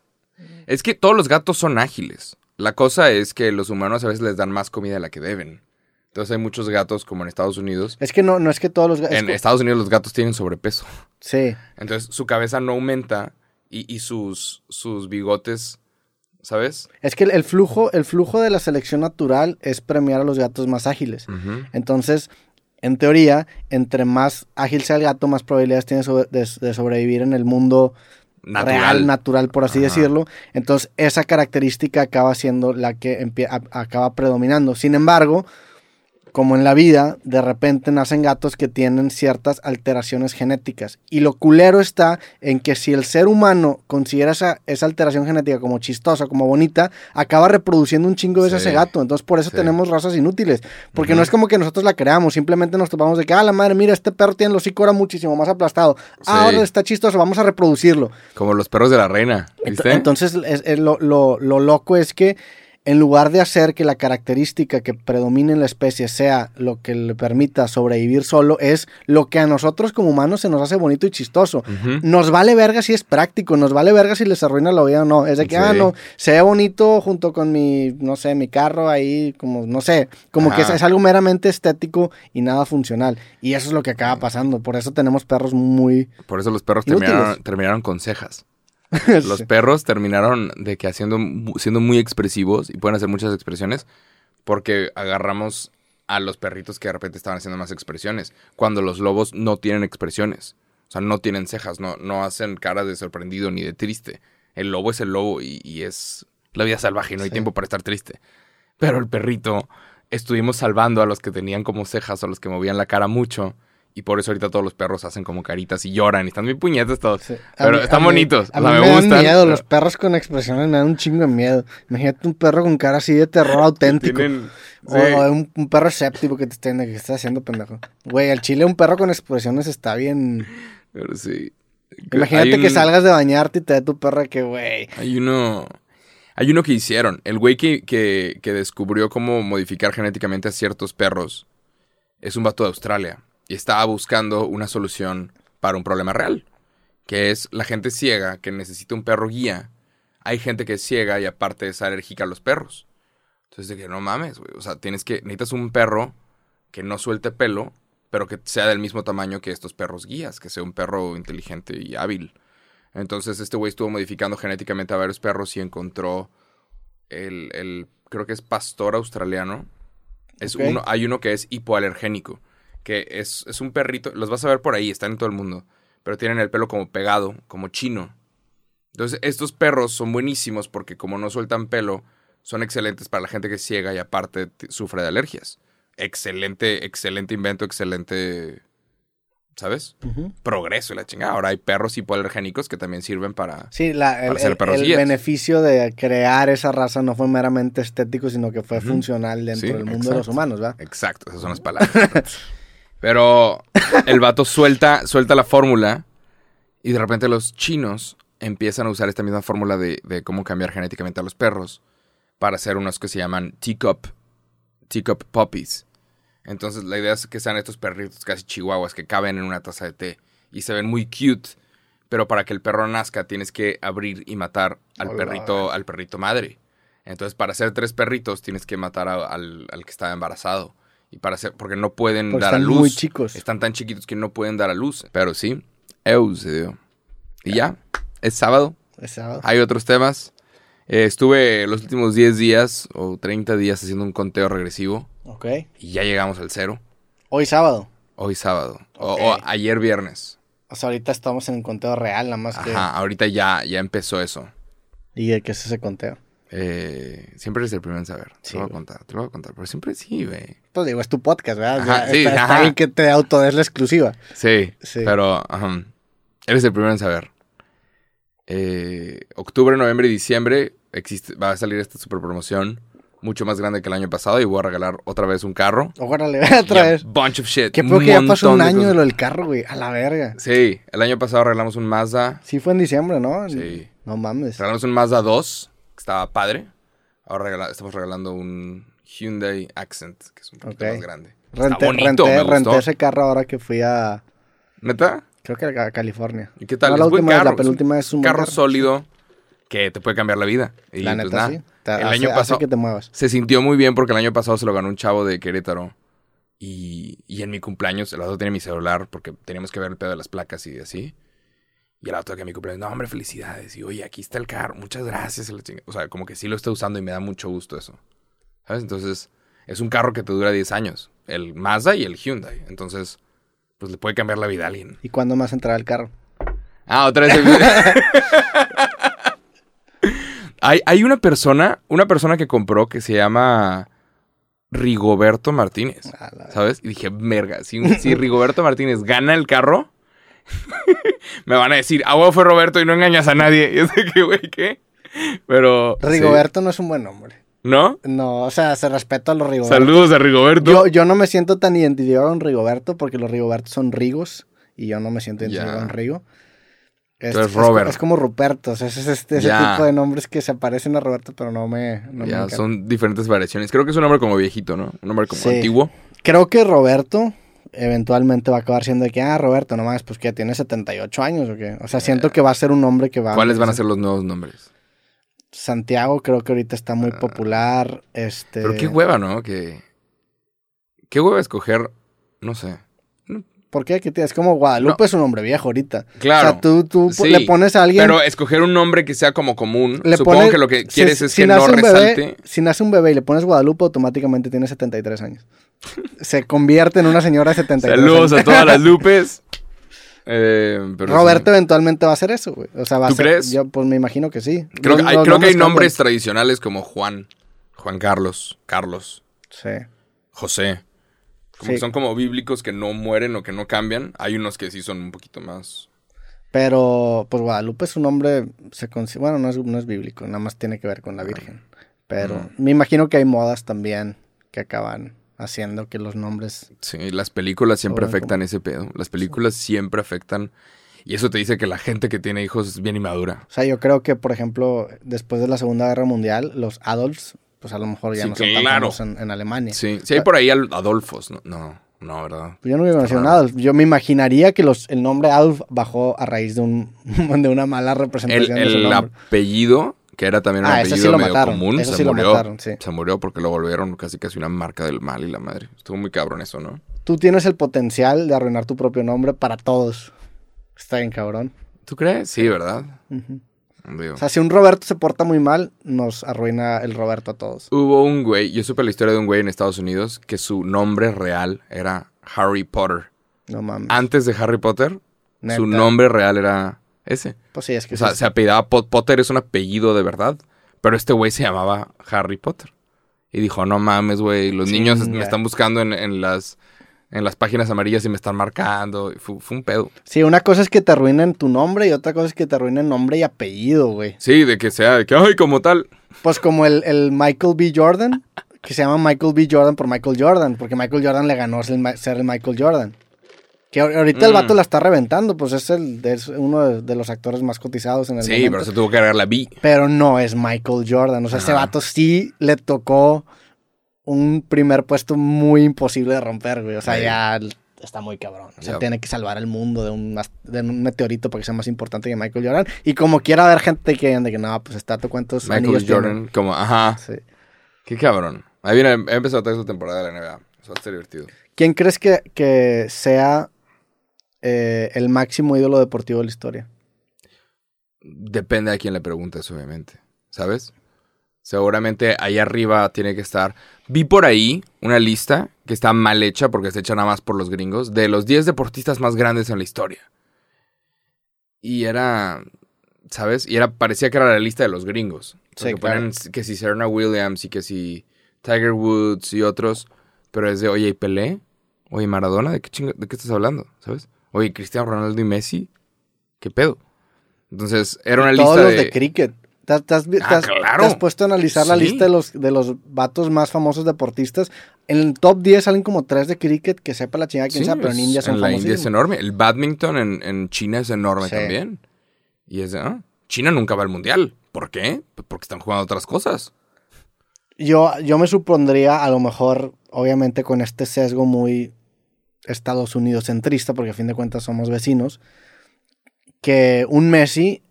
Es que todos los gatos son ágiles. La cosa es que los humanos a veces les dan más comida de la que deben. Entonces hay muchos gatos como en Estados Unidos. Es que no, no es que todos los gatos... En Estados Unidos los gatos tienen sobrepeso. Sí. Entonces su cabeza no aumenta y, y sus, sus bigotes ¿sabes? Es que el, flujo, el flujo de la selección natural es premiar a los gatos más ágiles. Entonces, en teoría, entre más ágil sea el gato, más probabilidades tiene de, sobrevivir en el mundo real, natural, por así decirlo. Entonces, esa característica acaba siendo la que acaba predominando. Sin embargo, como en la vida, de repente nacen gatos que tienen ciertas alteraciones genéticas. Y lo culero está en que si el ser humano considera esa, esa alteración genética como chistosa, como bonita, acaba reproduciendo un chingo de ese gato. Entonces por eso tenemos razas inútiles. Porque no es como que nosotros la creamos, simplemente nos topamos de que, ah, la madre, mira, este perro tiene el hocico ahora muchísimo más aplastado. Ah, ahora está chistoso, vamos a reproducirlo. Como los perros de la reina, ¿viste? Entonces lo, lo loco es que en lugar de hacer que la característica que predomine en la especie sea lo que le permita sobrevivir solo, es lo que a nosotros como humanos se nos hace bonito y chistoso. Nos vale verga si es práctico, nos vale verga si les arruina la vida o no. Es de que, ah, no, se ve bonito junto con mi, no sé, mi carro ahí, como, no sé, como que es, algo meramente estético y nada funcional. Y eso es lo que acaba pasando. Por eso tenemos perros muy... Por eso los perros terminaron, terminaron con cejas. Los perros terminaron de que haciendo, siendo muy expresivos y pueden hacer muchas expresiones porque agarramos a los perritos que de repente estaban haciendo más expresiones, cuando los lobos no tienen expresiones. O sea, no tienen cejas, no, no hacen caras de sorprendido ni de triste. El lobo es el lobo y, es la vida salvaje y no hay tiempo para estar triste. Pero el perrito, estuvimos salvando a los que tenían como cejas o a los que movían la cara mucho y por eso ahorita todos los perros hacen como caritas y lloran y están muy puñetos todos. Pero están bonitos. A mí, me, gustan. Dan miedo. Los perros con expresiones me dan un chingo de miedo. Imagínate un perro con cara así de terror auténtico. O un, perro escéptico que te esté que está haciendo pendejo. Güey, al chile un perro con expresiones está bien. Pero sí. Imagínate que salgas de bañarte y te dé tu perra que, güey. Hay uno. Hay uno que hicieron. El güey que, que, que descubrió cómo modificar genéticamente a ciertos perros es un vato de Australia y estaba buscando una solución para un problema real, que es la gente ciega que necesita un perro guía. Hay gente que es ciega y aparte es alérgica a los perros. Entonces, que no mames, güey. O sea, tienes que, necesitas un perro que no suelte pelo, pero que sea del mismo tamaño que estos perros guías, que sea un perro inteligente y hábil. Entonces, este güey estuvo modificando genéticamente a varios perros y encontró el, el creo que es pastor australiano. Es uno, hay uno que es hipoalergénico que es, es un perrito, los vas a ver por ahí, están en todo el mundo, pero tienen el pelo como pegado, como chino. Entonces, estos perros son buenísimos porque como no sueltan pelo, son excelentes para la gente que es ciega y aparte sufre de alergias. Excelente, excelente invento, excelente, ¿sabes? Progreso y la chingada. Ahora hay perros hipoalergénicos que también sirven para, sí, la, el, el, beneficio de crear esa raza no fue meramente estético, sino que fue funcional dentro del mundo de los humanos, ¿verdad? Exacto, esas son las palabras. Pero el vato suelta, suelta la fórmula y de repente los chinos empiezan a usar esta misma fórmula de, cómo cambiar genéticamente a los perros para hacer unos que se llaman teacup, teacup puppies. Entonces la idea es que sean estos perritos casi chihuahuas que caben en una taza de té y se ven muy cute, pero para que el perro nazca tienes que abrir y matar al perrito, al perrito madre. Entonces para hacer tres perritos tienes que matar al, al que estaba embarazado y para hacer, porque no pueden dar a luz. muy chicos. Están tan chiquitos que no pueden dar a luz. Pero sí, dio. Y ya, es sábado. Es sábado. Hay otros temas. Eh, estuve los últimos 10 días o 30 días haciendo un conteo regresivo. Ok. Y ya llegamos al cero. Hoy sábado. Hoy sábado. O, ayer viernes. O sea, ahorita estamos en un conteo real, nada más que. Ajá, ahorita ya, ya empezó eso. ¿Y de qué es ese conteo? Eh, siempre eres el primero en saber. te lo voy a contar, te lo voy a contar. Pero siempre sí, güey. Pues digo, es tu podcast, ¿verdad? sí, está, bien que te autodes la exclusiva. Sí, sí. pero eres el primero en saber. Eh, octubre, noviembre y diciembre existe, va a salir esta super promoción mucho más grande que el año pasado y voy a regalar otra vez un carro. Órale, otra vez. Bunch of shit. Que que ya pasó un año de, lo del carro, güey. A la verga. Sí, el año pasado regalamos un Mazda. Sí, fue en diciembre, ¿no? Sí. No mames. Regalamos un Mazda 2 estaba padre. Ahora estamos regalando un Hyundai Accent, que es un poquito más grande. Renté, bonito, renté, ese carro ahora que fui a... ¿Neta? Creo que a California. ¿Y qué tal? No, la última carro, la penúltima es un carro, sólido que te puede cambiar la vida. Y la pues, neta, sí. el año pasado que te muevas. se sintió muy bien porque el año pasado se lo ganó un chavo de Querétaro. Y, y en mi cumpleaños, el lado tiene mi celular porque teníamos que ver el pedo de las placas y así. Y el auto que mi cumpleaños, no, hombre, felicidades. Y oye, aquí está el carro, muchas gracias. O sea, como que sí lo está usando y me da mucho gusto eso. ¿Sabes? Entonces, es un carro que te dura 10 años. El Mazda y el Hyundai. Entonces, pues le puede cambiar la vida a alguien. ¿Y cuándo más entrará el carro? Ah, otra vez. hay, hay una persona, una persona que compró que se llama Rigoberto Martínez. ¿Sabes? Y dije, merga, si, si Rigoberto Martínez gana el carro me van a decir, a fue Roberto y no engañas a nadie. Y yo sé que, güey, ¿qué? Pero. Rigoberto no es un buen nombre. ¿No? No, o sea, se respeta a los Rigoberto. Saludos a Rigoberto. Yo, yo no me siento tan identificado con Rigoberto porque los Rigobertos son Rigos y yo no me siento identificado con Rigo. Es, es es como Ruperto. o sea, es este, ese Ya. tipo de nombres que se parecen a Roberto, pero no me. no ya, son diferentes variaciones. Creo que es un nombre como viejito, ¿no? Un nombre como Sí. antiguo. Creo que Roberto eventualmente va a acabar siendo de que, ah, Roberto, nomás, pues que tiene 78 años o qué. O sea, siento que va a ser un nombre que va ¿Cuáles van a ser los nuevos nombres? Santiago creo que ahorita está muy popular. Este. Ah. Pero qué hueva, ¿no? Que... Qué hueva escoger, no sé. ¿Por qué? ¿Qué te- Es como Guadalupe es un nombre viejo ahorita. Claro. O sea, tú, tú Sí, le pones a alguien. Pero escoger un nombre que sea como común. le Supongo pones- que lo que si- quieres es si que no bebé- resalte. si nace un bebé y le pones Guadalupe, automáticamente tiene 73 años. Se convierte en una señora de 73 Saludos años. a todas las Lupes. Eh, pero Roberto sí. eventualmente va a hacer eso, güey. O sea, va ¿Tú a ser- crees? Yo, pues me imagino que sí. Creo, que hay, los creo que hay cambian. nombres tradicionales como Juan, Juan Carlos, Carlos, Sí. José. Como Sí. que son como bíblicos que no mueren o que no cambian. Hay unos que sí son un poquito más. Pero, pues Guadalupe es un nombre, se bueno, no es, no es bíblico, nada más tiene que ver con la Virgen. Pero me imagino que hay modas también que acaban haciendo que los nombres... Sí, las películas siempre afectan ese pedo. Las películas siempre afectan. Y eso te dice que la gente que tiene hijos es bien inmadura. O sea, yo creo que, por ejemplo, después de la Segunda Guerra Mundial, los Adolfs, pues a lo mejor ya Sí, no son claro. en, en Alemania. Sí, sí hay por ahí Adolfos. No, no, no, ¿verdad? Yo no me raro. Adolf. Yo me imaginaría que los, el nombre Adolf bajó a raíz de, un, de una mala El, representación de su el apellido, que era también un Ah, sí apellido medio mataron, común, se sí murió. mataron, sí. Se murió porque lo volvieron casi casi una marca del mal y la madre. Estuvo muy cabrón eso, ¿no? Tú tienes el potencial de arruinar tu propio nombre para todos. Está bien, cabrón. ¿Tú crees? Sí, ¿verdad? Ujú. Digo. O sea, si un Roberto se porta muy mal, nos arruina el Roberto a todos. Hubo un güey, yo supe la historia de un güey en Estados Unidos que su nombre real era Harry Potter. No mames. Antes de Harry Potter, Neta. su nombre real era ese. Pues sí, es que O sea, sí. se apellidaba Po- Potter, es un apellido de verdad. Pero este güey se llamaba Harry Potter. Y dijo, no mames, güey, los niños me están buscando en, en las, en las páginas amarillas y me están marcando. Fue, fue un pedo. Sí, una cosa es que te arruinen tu nombre y otra cosa es que te arruinen nombre y apellido, güey. Sí, de que sea, de que, ay, como tal. Pues como el, el Michael B. Jordan, que se llama Michael B. Jordan por Michael Jordan, porque Michael Jordan le ganó ser el, Ma- ser el Michael Jordan. Que ahor- ahorita el Mm. vato la está reventando, pues es, el, es uno de, de los actores más cotizados en el Sí, momento. pero se tuvo que agregar la B. Pero no es Michael Jordan. O sea, ese vato sí le tocó un primer puesto muy imposible de romper, güey. O sea, Sí. ya está muy cabrón. O sea, tiene que salvar el mundo de un, de un meteorito para que sea más importante que Michael Jordan. Y como quiera haber gente que de que no, pues está, ¿tú cuántos Michael anillos? Jordan, como, ajá. Sí. Qué cabrón. Ahí viene, he empezado toda esta temporada de la NBA. Eso va a estar divertido. ¿Quién crees que, que sea eh, el máximo ídolo deportivo de la historia? Depende a quién le preguntes, obviamente. ¿Sabes? Seguramente ahí arriba tiene que estar. Vi por ahí una lista que está mal hecha porque se echa nada más por los gringos de los 10 deportistas más grandes en la historia. Y era. ¿Sabes? Y era, parecía que era la lista de los gringos. Sí, claro. que si Serena Williams y que si Tiger Woods y otros. Pero es de, oye, ¿y Pelé? Oye, Maradona, ¿de qué, chinga- ¿de qué estás hablando? ¿Sabes? Oye, Cristiano Ronaldo y Messi. ¿Qué pedo? Entonces, era una Todos lista los de... de cricket. ¿Te, has- te has, te Ah, has- claro. te has puesto a analizar la lista de los, de los vatos más famosos deportistas? En el top 10 salen como tres de cricket, que sepa la chingada quién Sí, sabe, pero en es- India son en la India es enorme. El badminton en, en China es enorme Sí. también. Y es de, ah, China nunca va al mundial. ¿Por qué? Pues Porque están jugando otras cosas. Yo, yo me supondría, a lo mejor, obviamente con este sesgo muy Estados Unidos centrista, porque a fin de cuentas somos vecinos, que un Messi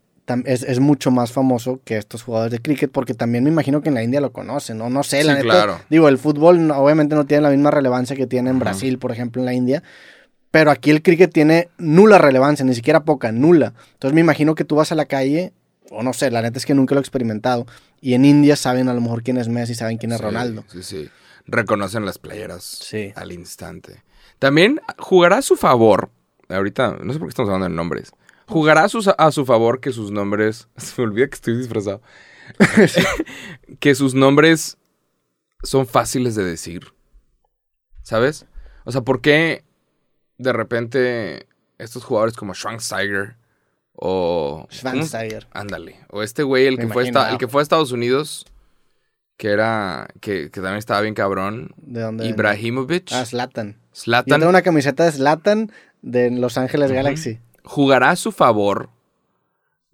es, es mucho más famoso que estos jugadores de cricket, porque también me imagino que en la India lo conocen, ¿no? No sé, la Sí, neta. claro. Digo, el fútbol obviamente no tiene la misma relevancia que tiene en. Brasil, por ejemplo, en la India. Pero aquí el cricket tiene nula relevancia, ni siquiera poca, nula. Entonces me imagino que tú vas a la calle, o no sé, la neta es que nunca lo he experimentado. Y en India saben a lo mejor quién es Messi, saben quién es Sí, Ronaldo. Sí, sí. Reconocen las playeras Sí. al instante. También jugará a su favor. Ahorita, no sé por qué estamos hablando de nombres. Jugará a, su favor que sus nombres. Se me olvida que estoy disfrazado. que sus nombres son fáciles de decir. ¿Sabes? O sea, ¿por qué de repente estos jugadores como Schweinsteiger o... ¿cómo? Schweinsteiger. Ándale. O este güey, el que, fue esta- el que fue a Estados Unidos, que era... Que, que también estaba bien cabrón. ¿De dónde? Ibrahimovic. Ah, Zlatan. Yo Zlatan. tengo una camiseta de Zlatan de Los Ángeles Ujú. Galaxy. Jugará a su favor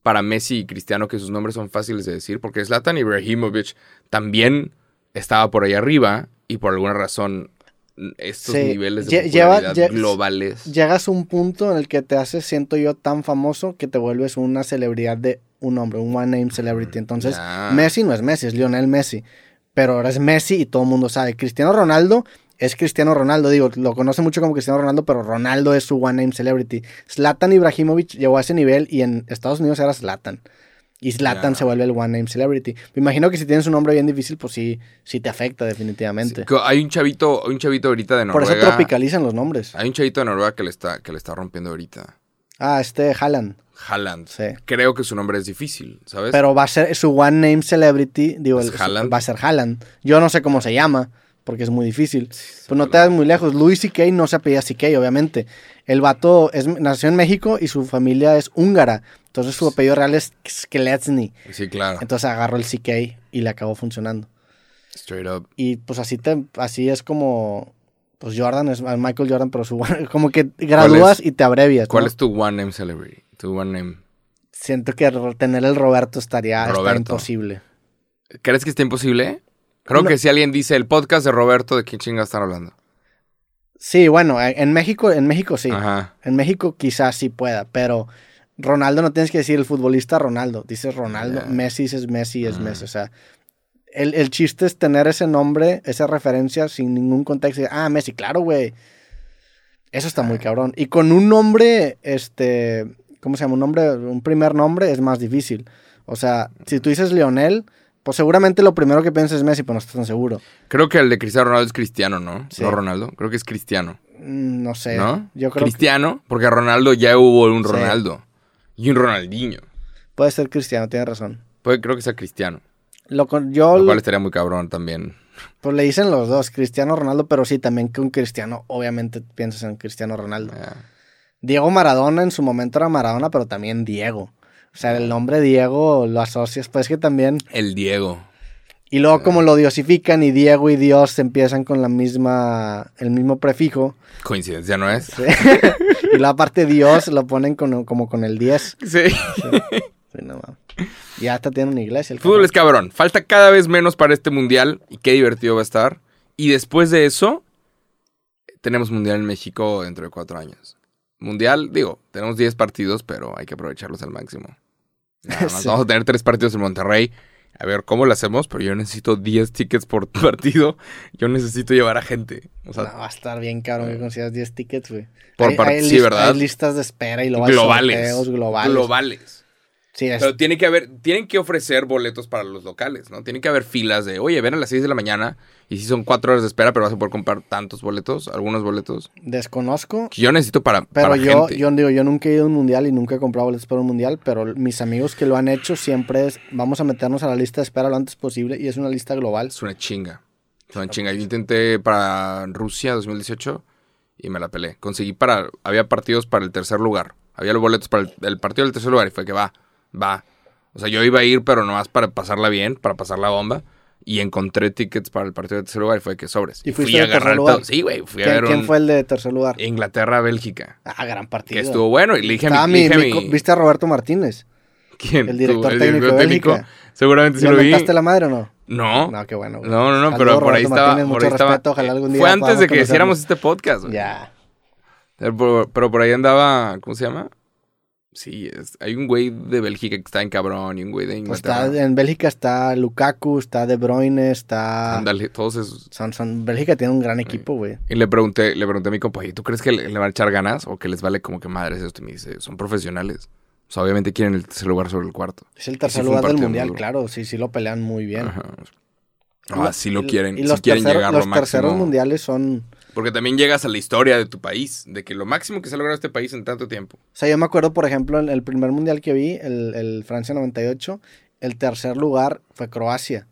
para Messi y Cristiano que sus nombres son fáciles de decir, porque Zlatan Ibrahimovic también estaba por ahí arriba y por alguna razón estos Sí, niveles de lleva- popularidad globales. Llegas a un punto en el que te haces, siento yo, tan famoso que te vuelves una celebridad de un hombre, un one name celebrity. Entonces. Messi no es Messi, es Lionel Messi. Pero ahora es Messi y todo el mundo sabe. Cristiano Ronaldo es Cristiano Ronaldo. Digo, lo conoce mucho como Cristiano Ronaldo, pero Ronaldo es su one name celebrity. Zlatan Ibrahimovic llegó a ese nivel y en Estados Unidos era Zlatan. Y Zlatan se vuelve el one name celebrity. Me imagino que si tienes un nombre bien difícil, pues sí, sí te afecta definitivamente. hay un chavito, hay un chavito ahorita de Por Noruega. eso tropicalizan los nombres. Hay un chavito de Noruega que le está, que le está rompiendo ahorita. Ah, este Haaland. Haaland. Sí. Creo que su nombre es difícil, ¿sabes? Pero va a ser su one name celebrity, digo, ¿Es el- va a ser Haaland. Yo no sé cómo se llama, porque es muy difícil. Pues no te das muy lejos. Louis C.K. no se apellida C.K., obviamente. El vato es, nació en México y su familia es húngara. Entonces su apellido real es Skeletsny. Sí, claro. Entonces agarró el C.K. y le acabó funcionando. Straight up. Y pues así te, así es como, pues Jordan es Michael Jordan, pero su como que gradúas y te abrevias. ¿Cuál ¿no? es tu one name celebrity? Tu one name. Siento que tener el Roberto estaría está imposible. ¿Crees que está imposible? Creo No. que si alguien dice el podcast de Roberto, ¿de quién chinga están hablando? Sí, bueno, en México, en México sí. Ajá. En México quizás sí pueda, pero Ronaldo no tienes que decir el futbolista Ronaldo. Dices Ronaldo. Messi es Messi, es. Messi. O sea, el, el chiste es tener ese nombre, esa referencia sin ningún contexto. Ah, Messi, claro, güey. Eso está muy cabrón. Y con un nombre, este, ¿cómo se llama? Un nombre, un primer nombre es más difícil. O sea, si tú dices Lionel, pues seguramente lo primero que piensas es Messi, pero no estás tan seguro. Creo que el de Cristiano Ronaldo es Cristiano, ¿no? Sí. No Ronaldo. Creo que es Cristiano. Mm, No sé. ¿No? Yo creo que Cristiano, porque Ronaldo ya hubo un Sí. Ronaldo. Y un Ronaldinho. puede ser cristiano, tienes razón. Puede, creo que sea Cristiano. Lo con, yo Lo cual estaría muy cabrón también. Pues le dicen los dos, Cristiano Ronaldo, pero sí, también que un cristiano, obviamente piensas en Cristiano Ronaldo. Ya. Diego Maradona en su momento era Maradona, pero también Diego. O sea, el nombre Diego lo asocias, pues que también. El Diego. Y luego como lo diosifican y Diego y Dios empiezan con la misma, el mismo prefijo. Coincidencia, ¿no es? ¿sí? y la parte Dios lo ponen con- como con el 10. Sí. Sí, no mames. Y hasta tiene una iglesia. el Fútbol cabrón. es cabrón. Falta cada vez menos para este mundial. Y qué divertido va a estar. Y después de eso, tenemos mundial en México dentro de cuatro años. Mundial, digo, tenemos 10 partidos, pero hay que aprovecharlos al máximo. Nada más. Sí. Vamos a tener tres partidos en Monterrey. A ver cómo lo hacemos, pero yo necesito 10 tickets por partido. Yo necesito llevar a gente. O sea, No, va a estar bien cabrón que consigas 10 tickets, güey. Por Hay- part- hay sí, ¿verdad? Hay listas de espera y hay globales. sorteos globales. Globales. Sí, es- Pero tiene que haber, tienen que ofrecer boletos para los locales, ¿no? Tienen que haber filas de, oye, ven a las 6 de la mañana y si son 4 horas de espera, pero vas a poder comprar tantos boletos, algunos boletos, desconozco. que yo necesito para, Pero para yo, gente. yo digo, yo nunca he ido a un mundial y nunca he comprado boletos para un mundial, pero mis amigos que lo han hecho siempre es, vamos a meternos a la lista de espera lo antes posible y es una lista global. Es una chinga. Es una chinga. Yo intenté para Rusia 2018 y me la pelé. Conseguí para, había partidos para el tercer lugar. Había los boletos para el, el partido del tercer lugar y fue que va, va. O sea, yo iba a ir, pero nomás para pasarla bien, para pasar la bomba. Y encontré tickets para el partido del tercer lugar y fue que sobres. ¿Y fui a de agarrar todo. Sí, güey, fui a ¿Quién, ver quién un fue el de tercer lugar? Inglaterra-Bélgica. Ah, gran partido. Que estuvo bueno. Y le dije a mi, le ¿Viste a Roberto Martínez? ¿Quién? el ¿Tú? director ¿El técnico de Bélgica? Seguramente sí ¿Le lo vi. mentaste la madre o no? No. No, qué bueno. güey. No, no, no, pero por ahí estaba. Por ahí estaba. respeto, ojalá algún día Fue antes de que hiciéramos este podcast. güey. Ya. Pero por ahí andaba, ¿cómo se llama? Sí, es- hay un güey de Bélgica que está en cabrón y un güey de Pues Inglaterra. está, en Bélgica está Lukaku, está De Bruyne, está... Ándale, todos esos. Son, son, Bélgica tiene un gran equipo, güey. Y le pregunté, le pregunté a mi compa, "Oye, ¿tú crees que le, le van a echar ganas o que les vale como que madres esto? Y me dice, son profesionales. O sea, obviamente quieren el tercer lugar sobre el cuarto. Es el sí tercer un lugar del mundial, claro. Sí, sí lo pelean muy bien. Ajá. Ah, sí lo Y- quieren, Y sí los, quieren terceros- llegar los lo terceros mundiales son... Porque también llegas a la historia de tu país, de que lo máximo que se ha logrado este país en tanto tiempo. O sea, yo me acuerdo, por ejemplo, en el primer mundial que vi, el, el Francia 98, el tercer lugar fue Croacia.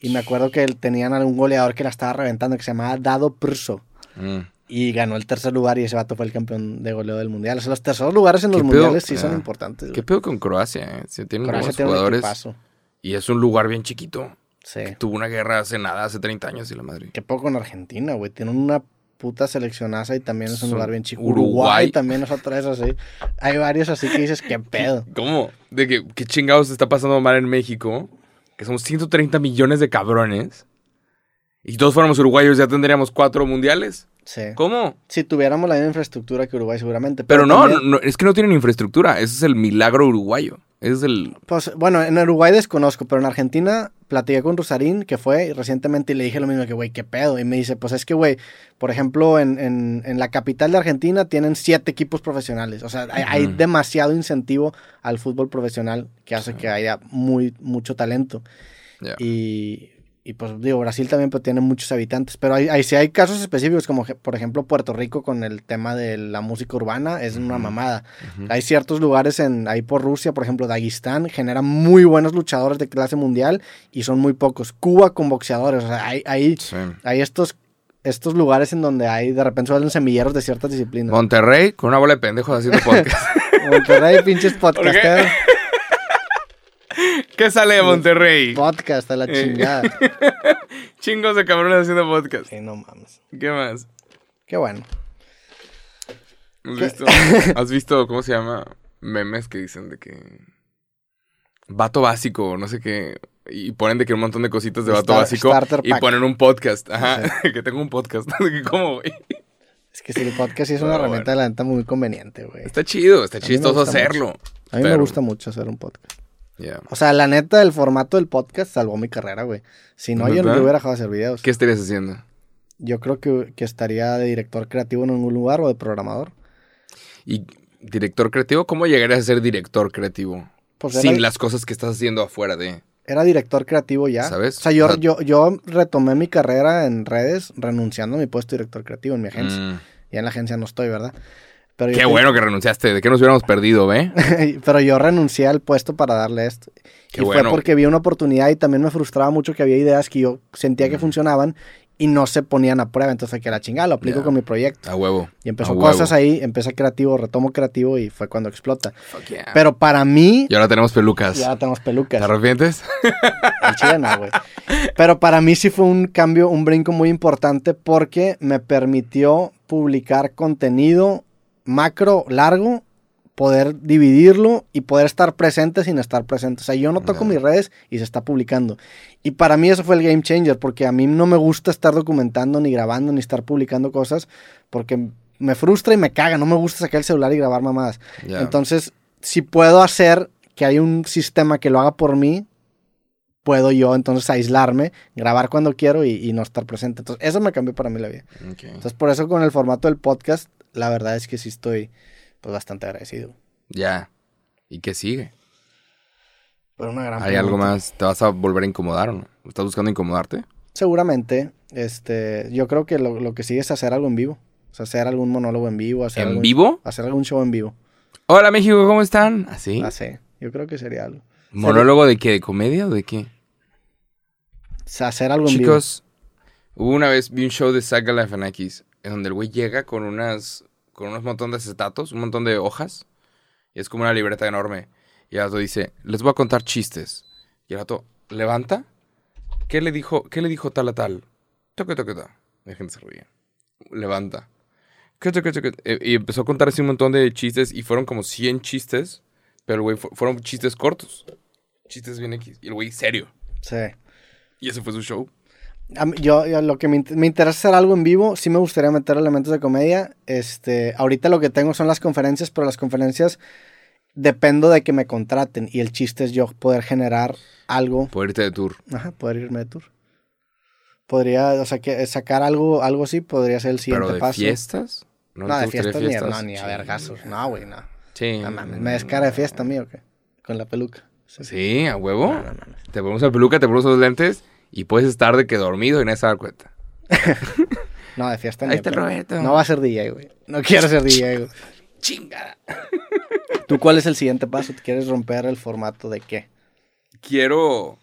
Y me acuerdo que tenían algún goleador que la estaba reventando, que se llamaba Dado Prso. Mm. Y ganó el tercer lugar y ese vato fue el campeón de goleo del mundial. O sea, los terceros lugares en los mundiales sí son Ah. importantes. ¿Qué pedo con Croacia? Eh? Sí, tienen Croacia buenos tiene jugadores y es un lugar bien chiquito. Sí. Tuvo una guerra hace nada, hace 30 años y la madre. Qué poco con Argentina, güey. Tienen una puta seleccionaza y también es un lugar bien chico. Uruguay. Uruguay también es otra vez así. Hay varios así que dices, qué pedo. ¿Cómo? De que qué chingados está pasando mal en México. Que somos 130 millones de cabrones. Y todos fuéramos uruguayos ya tendríamos cuatro mundiales. Sí. ¿Cómo? Si tuviéramos la misma infraestructura que Uruguay seguramente. Pero no, también- no, es que no tienen infraestructura. Ese es el milagro uruguayo. Ese es el... Pues, bueno, en Uruguay desconozco, pero en Argentina platiqué con Rosarín, que fue recientemente, y le dije lo mismo, que güey, qué pedo. Y me dice, pues es que, güey, por ejemplo, en, en- en la capital de Argentina tienen siete equipos profesionales. O sea, hay, demasiado incentivo al fútbol profesional que hace Sí. que haya muy, mucho talento. Y, y, pues digo, Brasil también pues, tiene muchos habitantes, pero hay, hay, sí hay casos específicos como por ejemplo Puerto Rico con el tema de la música urbana, es una mamada. Hay ciertos lugares en ahí por Rusia, por ejemplo, Dagestán, generan muy buenos luchadores de clase mundial y son muy pocos. Cuba con boxeadores, o sea, hay, hay, Sí. hay estos, estos lugares en donde hay de repente suelen semilleros de ciertas disciplinas. Monterrey con una bola de pendejos haciendo podcast. Monterrey, pinches podcasteros. ¿Qué sale de Monterrey? Podcast a la Eh. chingada. Chingos de cabrones haciendo podcast. Sí, no mames. ¿Qué más? Qué bueno. ¿Has visto, ¿Has visto cómo se llama? Memes que dicen de que. Vato básico, no sé qué. Y ponen de que un montón de cositas de vato Star- básico. Y ponen un podcast. Ajá. que tengo un podcast. ¿Cómo, güey? Es que si el podcast sí es una Pero herramienta de la neta muy conveniente, güey. Está chido, está chistoso hacerlo. A mí me gusta mucho hacer un podcast. O sea, la neta, el formato del podcast salvó mi carrera, güey. Si no, yo no hubiera dejado de hacer videos. ¿Qué estarías haciendo? Yo creo que, que estaría de director creativo en algún lugar o de programador. ¿Y director creativo? ¿Cómo llegarías a ser director creativo? Pues Sin era, las cosas que estás haciendo afuera de. era director creativo ya. ¿Sabes? O sea, yo, O sea- yo, yo retomé mi carrera en redes renunciando a mi puesto de director creativo en mi agencia. Mm. Ya en la agencia no estoy, ¿verdad? Pero Qué te- bueno que renunciaste. ¿De qué nos hubiéramos perdido, ve? Pero yo renuncié al puesto para darle esto. Qué y bueno. fue porque vi una oportunidad y también me frustraba mucho que había ideas que yo sentía que funcionaban y no se ponían a prueba. Entonces, que la chingada, lo aplico con mi proyecto. A huevo. Y empezó A cosas huevo. ahí, empecé creativo, retomo creativo y fue cuando explota. Fuck yeah. Pero para mí, Y ahora tenemos pelucas. ya tenemos ¿Te pelucas. arrepientes? Al chile no, güey. Pero para mí sí fue un cambio, un brinco muy importante porque me permitió publicar contenido macro largo, poder dividirlo y poder estar presente sin estar presente. O sea, yo no toco mis redes y se está publicando. Y para mí eso fue el game changer porque a mí no me gusta estar documentando, ni grabando, ni estar publicando cosas porque me frustra y me caga. No me gusta sacar el celular y grabar mamadas. Entonces, si puedo hacer que hay un sistema que lo haga por mí, puedo yo entonces aislarme, grabar cuando quiero y, y no estar presente. Entonces, eso me cambió para mí la vida. Ok. Entonces, por eso con el formato del podcast, la verdad es que sí estoy pues bastante agradecido. Ya. ¿Y qué sigue? Pero una gran ¿Hay algo más? ¿Te vas a volver a incomodar o no? ¿Estás buscando incomodarte? Seguramente, este, yo creo que lo, lo que sigue es hacer algo en vivo. O sea, hacer algún monólogo en vivo. Hacer ¿En algún- vivo? Hacer algún show en vivo. Hola México, ¿cómo están? ¿Así? No sé, yo creo que sería algo. ¿Monólogo de qué? ¿De comedia o de qué? O sea, hacer algo en Chicos, hubo una vez, vi un show de Saga Galifianakis en donde el güey llega con unas, con unos montón de acetatos, un montón de hojas, y es como una libreta enorme. Y el gato dice, les voy a contar chistes. Y el gato levanta, ¿qué le dijo, qué le dijo tal a tal? Toque, toque, toque. La gente se ríe. Levanta. ¿Qué, toque, toque? Eh, Y empezó a contar así un montón de chistes, y fueron como 100 chistes, pero el güey fu- fueron chistes cortos. Chistes bien X. Y el güey serio. Sí. Y ese fue su show. A Yo, yo lo que me, me interesa hacer algo en vivo, sí me gustaría meter elementos de comedia. Este, ahorita lo que tengo son las conferencias, pero las conferencias dependo de que me contraten y el chiste es yo poder generar algo, Poder irte de tour. ajá, poder irme de tour. Podría, o sea, que sacar algo, algo así podría ser el siguiente ¿Pero de paso. fiestas? No, te de fiestas, ni, no, ni a vergazos. No, güey, no. Sí. No mames, me descara de fiesta mío, ¿qué? Con la peluca. Sí, a huevo. No, no, no, no. Te ponemos la peluca, te ponemos los lentes y puedes estar de que dormido y nadie se da cuenta. No, de fiesta Ahí está el. Roberto. No va a ser DJ, güey. No quiero ser DJ, güey. Chingada. ¿Tú cuál es el siguiente paso? ¿Te quieres romper el formato de qué? Quiero...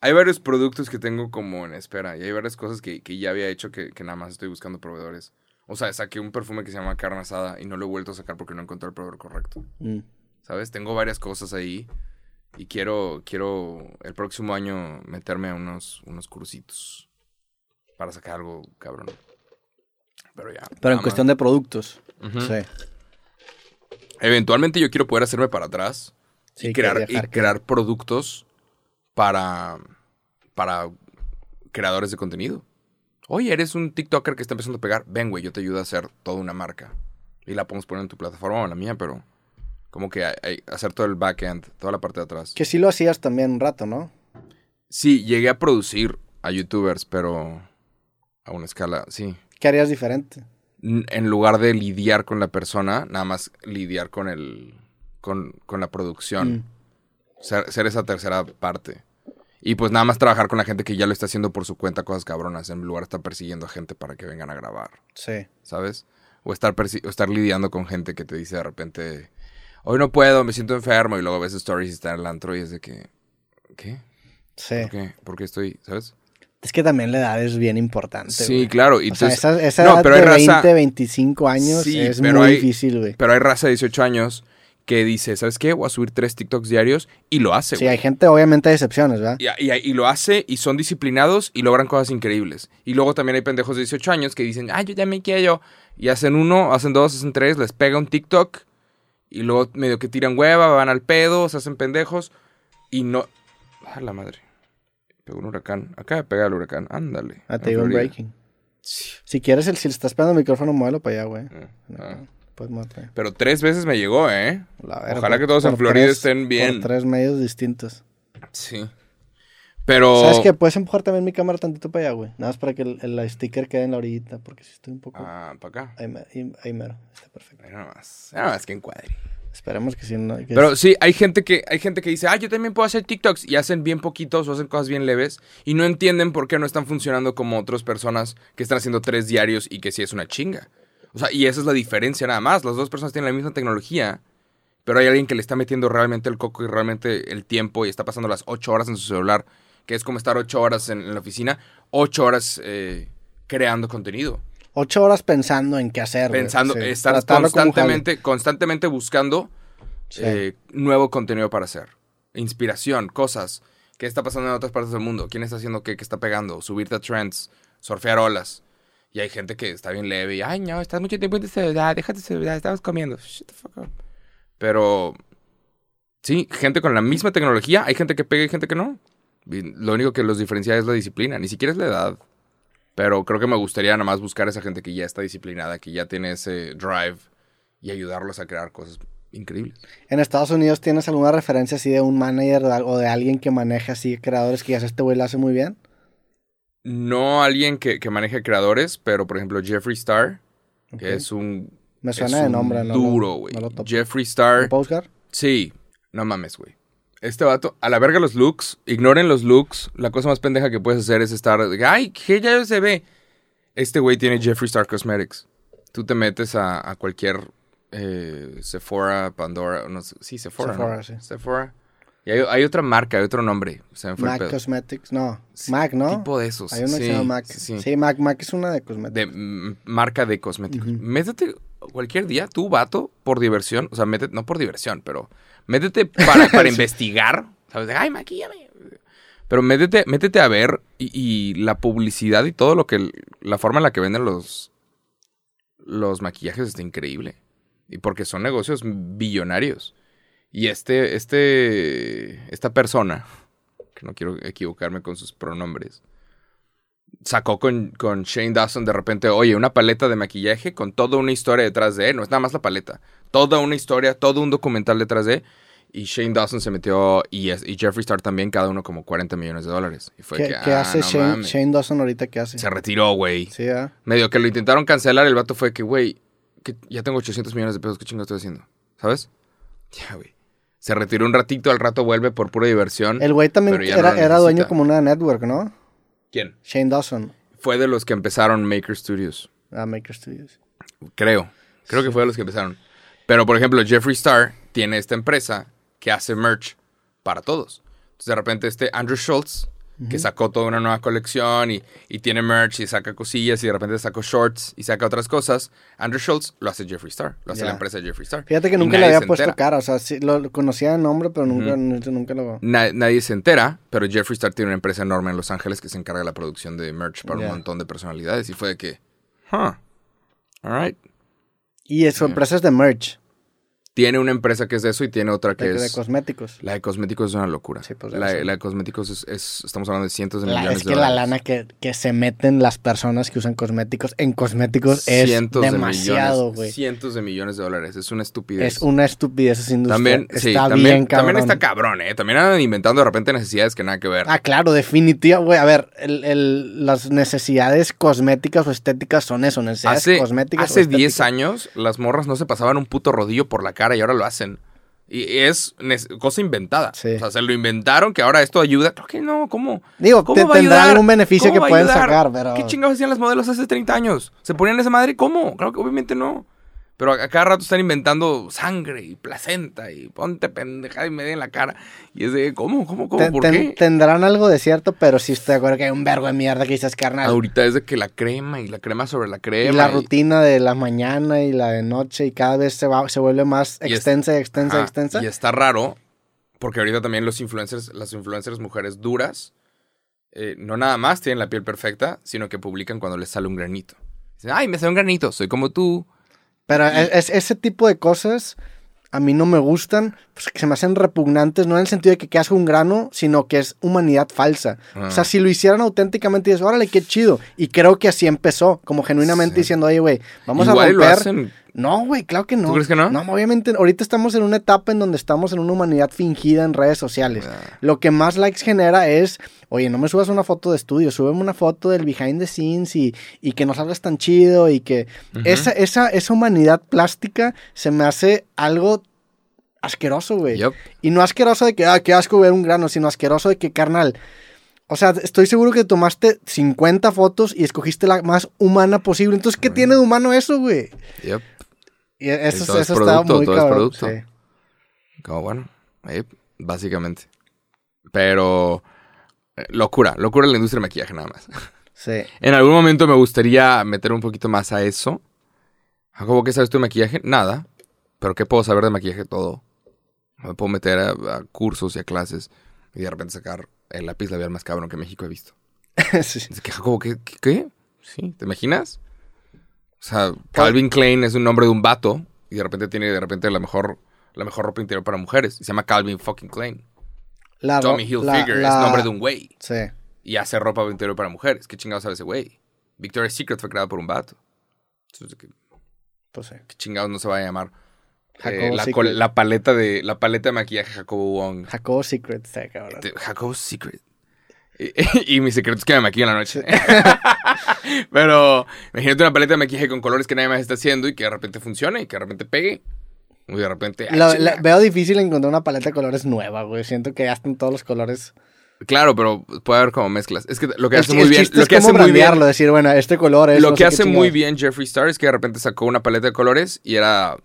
Hay varios productos que tengo como en espera y hay varias cosas que, que ya había hecho que, que nada más estoy buscando proveedores. O sea, saqué un perfume que se llama carne asada y no lo he vuelto a sacar porque no encontré el proveedor correcto. Mm. ¿Sabes? Tengo varias cosas ahí y quiero, quiero el próximo año meterme a unos, unos cursitos para sacar algo cabrón. Pero ya. Pero en cuestión de productos. Sí. Eventualmente yo quiero poder hacerme para atrás Sí, y, crear, y viajar, que- crear productos para, para creadores de contenido. Oye, eres un TikToker que está empezando a pegar. Ven, güey, yo te ayudo a hacer toda una marca. Y la podemos poner en tu plataforma o en la mía, pero como que hacer todo el backend, toda la parte de atrás. Que sí lo hacías también un rato, ¿no? Sí, llegué a producir a youtubers, pero a una escala, sí. ¿Qué harías diferente? En lugar de lidiar con la persona, nada más lidiar con el con, con la producción. Mm. Ser, ser esa tercera parte. Y pues nada más trabajar con la gente que ya lo está haciendo por su cuenta cosas cabronas, en lugar de estar persiguiendo a gente para que vengan a grabar, Sí. ¿sabes? O estar, persi- o estar lidiando con gente que te dice de repente, hoy no puedo, me siento enfermo, y luego ves stories y está en el antro y es de que, ¿qué? Sí. ¿Por qué? ¿Por qué estoy, sabes? Es que también la edad es bien importante. Sí, güey. claro. Y O sea, esa, esa no, edad pero de hay raza- 20, 25 años Sí, es muy hay- difícil, güey. Pero hay raza de 18 años que dice, ¿sabes qué? Voy a subir tres TikToks diarios y lo hace, Sí, güey. hay gente, obviamente hay excepciones, ¿verdad? Y, y- y lo hace y son disciplinados y logran cosas increíbles. Y luego también hay pendejos de 18 años que dicen, ah, yo también quiero. Y hacen uno, hacen dos, hacen tres, les pega un TikTok y luego medio que tiran hueva, van al pedo, se hacen pendejos y no... Ah, la madre. Pegó un huracán. Acaba de pegar el huracán. Ándale. Ah, te un breaking. Sí. Si quieres, el, si le estás pegando el micrófono, muévelo para allá, güey. Ah. Pues muévete. Pero tres veces me llegó, ¿eh? La verga, Ojalá por- que todos en Florida tres- estén bien. Por tres medios distintos. Sí. Pero... ¿Sabes qué? Puedes empujar también mi cámara tantito para allá, güey. Nada más para que el, el sticker quede en la orillita, porque si estoy un poco... Ah, para acá. Ahí, me- ahí- ahí mero. Está perfecto. Ahí nada más. Nada más que encuadre. Esperemos que sí. No, que Pero sí, hay gente que hay gente que dice, ah, yo también puedo hacer TikToks y hacen bien poquitos o hacen cosas bien leves y no entienden por qué no están funcionando como otras personas que están haciendo tres diarios y que sí es una chinga. O sea, y esa es la diferencia nada más. Las dos personas tienen la misma tecnología, pero hay alguien que le está metiendo realmente el coco y realmente el tiempo y está pasando las ocho horas en su celular, que es como estar ocho horas en, en la oficina, ocho horas eh, creando contenido. Ocho horas pensando en qué hacer. Pensando, Sí. estar constantemente, constantemente buscando Sí. eh, nuevo contenido para hacer. Inspiración, cosas. ¿Qué está pasando en otras partes del mundo? ¿Quién está haciendo qué? ¿Qué está pegando? Subirte a trends, surfear olas. Y hay gente que está bien leve y, ay, no, estás mucho tiempo en tu celular, déjate tu celular, estamos comiendo. Shut the fuck up. Pero, sí, gente con la misma tecnología, hay gente que pega y gente que no. Lo único que los diferencia es la disciplina, ni siquiera es la edad. Pero creo que me gustaría nada más buscar a esa gente que ya está disciplinada, que ya tiene ese drive y ayudarlos a crear cosas increíbles. En Estados Unidos tienes alguna referencia así de un manager o de alguien que maneja así creadores que ya este güey lo hace muy bien. No alguien que, que maneje creadores, pero por ejemplo Jeffree Star, que es un... Me suena de nombre, ¿no? Duro, güey. no. Jeffree Star. ¿Lo puedo buscar? Sí, no mames, güey. Este vato, a la verga los looks, ignoren los looks. La cosa más pendeja que puedes hacer es estar, que, ay, que ya se ve. Este güey tiene Jeffree Star Cosmetics. Tú te metes a, a cualquier eh, Sephora, Pandora, no sé, sí, Sephora. Sephora, ¿no? sí. Sephora. Y hay, hay otra marca, hay otro nombre. Se me fue el Mac pedo. Cosmetics, no. Sí, Mac, ¿no? Tipo de esos. Hay uno que sí, se llama Mac. sí. Mac, Mac es una de cosméticos. De mm, marca de cosméticos. Métete cualquier día, tú, vato, por diversión. O sea, métete, no por diversión, pero métete para, para investigar. ¿Sabes? De, Ay, maquíllame. Pero métete, métete a ver y, y la publicidad y todo lo que. La forma en la que venden los. Los maquillajes está increíble. Y porque son negocios billonarios. Y este. Este. Esta persona. Que no quiero equivocarme con sus pronombres sacó con, con Shane Dawson de repente, oye, una paleta de maquillaje con toda una historia detrás de él. No es nada más la paleta. Toda una historia, todo un documental detrás de. Y Shane Dawson se metió, y, y Jeffree Star también, cada uno como 40 millones de dólares. Y fue ¿Qué, que, qué ah, hace no Shane, mames. Shane Dawson ahorita? ¿Qué hace? Se retiró, güey. Sí, ¿ah? Medio que lo intentaron cancelar, el vato fue que, güey, que ya tengo 800 millones de pesos, ¿qué chingo estoy haciendo? ¿Sabes? Ya, güey. Se retiró un ratito, al rato vuelve por pura diversión. El güey también no era, era dueño como una network, ¿no? ¿Quién? Shane Dawson. Fue de los que empezaron Maker Studios. Ah, Maker Studios. Creo. Creo que fue de los que empezaron. Pero, por ejemplo, Jeffree Star tiene esta empresa que hace merch para todos. Entonces, de repente, este Andrew Schultz, que sacó toda una nueva colección y, y tiene merch y saca cosillas y de repente sacó shorts y saca otras cosas. Andrew Schultz lo hace Jeffree Star. Lo hace la empresa de Jeffree Star. Fíjate que nunca le había puesto entera. cara. O sea, sí, lo, lo conocía de nombre, pero nunca, nunca lo... Na- nadie se entera, pero Jeffree Star tiene una empresa enorme en Los Ángeles que se encarga de la producción de merch para un montón de personalidades. Y fue de que, huh, Alright. Y su empresa es de merch. Tiene una empresa que es de eso y tiene otra que de, es. de cosméticos. La de cosméticos es una locura. Sí, pues, la, la de cosméticos es, es- Estamos hablando de cientos de La- millones es de que la dólares. lana que, que se meten las personas que usan cosméticos en cosméticos es Cientos de demasiado, güey. Cientos de millones de dólares. Es una estupidez. Es una estupidez esa industria. También, está sí, bien también, cabrón. también está cabrón, ¿eh? También andan inventando de repente necesidades que nada que ver. Ah, claro, definitiva, güey. A ver, el- el- las necesidades cosméticas o estéticas son eso, necesidades hace cosméticas. o hace 10 estéticas. años, las morras no se pasaban un puto rodillo por la cara y ahora lo hacen. Y es cosa inventada. Sí. O sea, se lo inventaron que ahora esto ayuda. Creo que no, ¿cómo? Digo, ¿Cómo te- va a tendrá ayudar? algún beneficio ¿Cómo que pueden sacar, pero. ¿Qué chingados hacían las modelos hace 30 años? ¿Se ponían esa madre? ¿Cómo? Claro que obviamente no. Pero a, a cada rato están inventando sangre y placenta y ponte pendejada y media en la cara. Y es de, ¿cómo? ¿Cómo? ¿Cómo? Ten- ¿Por ten- qué? Tendrán algo de cierto, pero sí estoy de acuerdo que hay un vergo de mierda que dices, carnal. Ahorita es de que la crema y la crema sobre la crema. y la y- rutina de la mañana y la de noche y cada vez se va se vuelve más Y es- extensa y extensa y Ajá, extensa. Y está raro, porque ahorita también los influencers, las influencers mujeres duras, eh, no nada más tienen la piel perfecta, sino que publican cuando les sale un granito. Dicen, ay, me sale un granito, soy como tú. Pero es, es- ese tipo de cosas a mí no me gustan, pues, que se me hacen repugnantes, no en el sentido de que quedas un grano, sino que es humanidad falsa. Ah. O sea, si lo hicieran auténticamente, dices, órale, qué chido. Y creo que así empezó, como genuinamente Sí. diciendo, oye, güey, vamos Igual a lo romper. hacen. No, güey, claro que no. ¿Tú crees que no? No, obviamente, ahorita estamos en una etapa en donde estamos en una humanidad fingida en redes sociales. Ah. Lo que más likes genera es, oye, no me subas una foto de estudio, súbeme una foto del behind the scenes y, y que no salgas tan chido y que esa, esa, esa humanidad plástica se me hace algo asqueroso, güey. Yup. Y no asqueroso de que, ah, qué asco ver un grano, sino asqueroso de que, carnal, o sea, estoy seguro que tomaste 50 fotos y escogiste la más humana posible. Entonces, ¿qué tiene de humano eso, güey? Yep. Y eso, todo es eso está producto, muy todo es producto. sí. Como bueno, eh, básicamente. Pero eh, locura, locura la industria del maquillaje nada más. Sí. En algún momento me gustaría meter un poquito más a eso. ¿Cómo que sabes tú de maquillaje? Nada. ¿Pero qué puedo saber de maquillaje? Todo. Me puedo meter a, a cursos y a clases y de repente sacar el lápiz labial más cabrón que México he visto. sí. Es que, Jacobo, ¿qué, qué, qué? ¿Sí? ¿Te imaginas? O sea, Calvin Klein es un nombre de un vato y de repente tiene de repente la mejor, la mejor ropa interior para mujeres. Y se llama Calvin fucking Klein. La, Tommy Hilfiger la- es la- nombre de un güey. Sí. Y hace ropa interior para mujeres. ¿Qué chingados sabe ese güey? Victoria's Secret fue creado por un vato. Entonces, ¿qué, Pues sí. qué chingados no se va a llamar? Jacobo Eh, la, paleta de la paleta de maquillaje Jacobo Wong. Jacobo Secret, está cabrón. Te- Jacobo's Secret. Y, y mi secreto es que me maquillo en la noche. Pero imagínate una paleta de maquillaje con colores que nadie más está haciendo y que de repente funcione y que de repente pegue. Y de repente. ah, la- veo difícil encontrar una paleta de colores nueva, güey. Siento que ya están todos los colores. Claro, pero puede haber como mezclas. Es que lo que hace muy bien. Lo es que hace muy bien. decir, bueno, este color es. Lo no que hace muy bien Jeffree Star es que de repente sacó una paleta de colores y era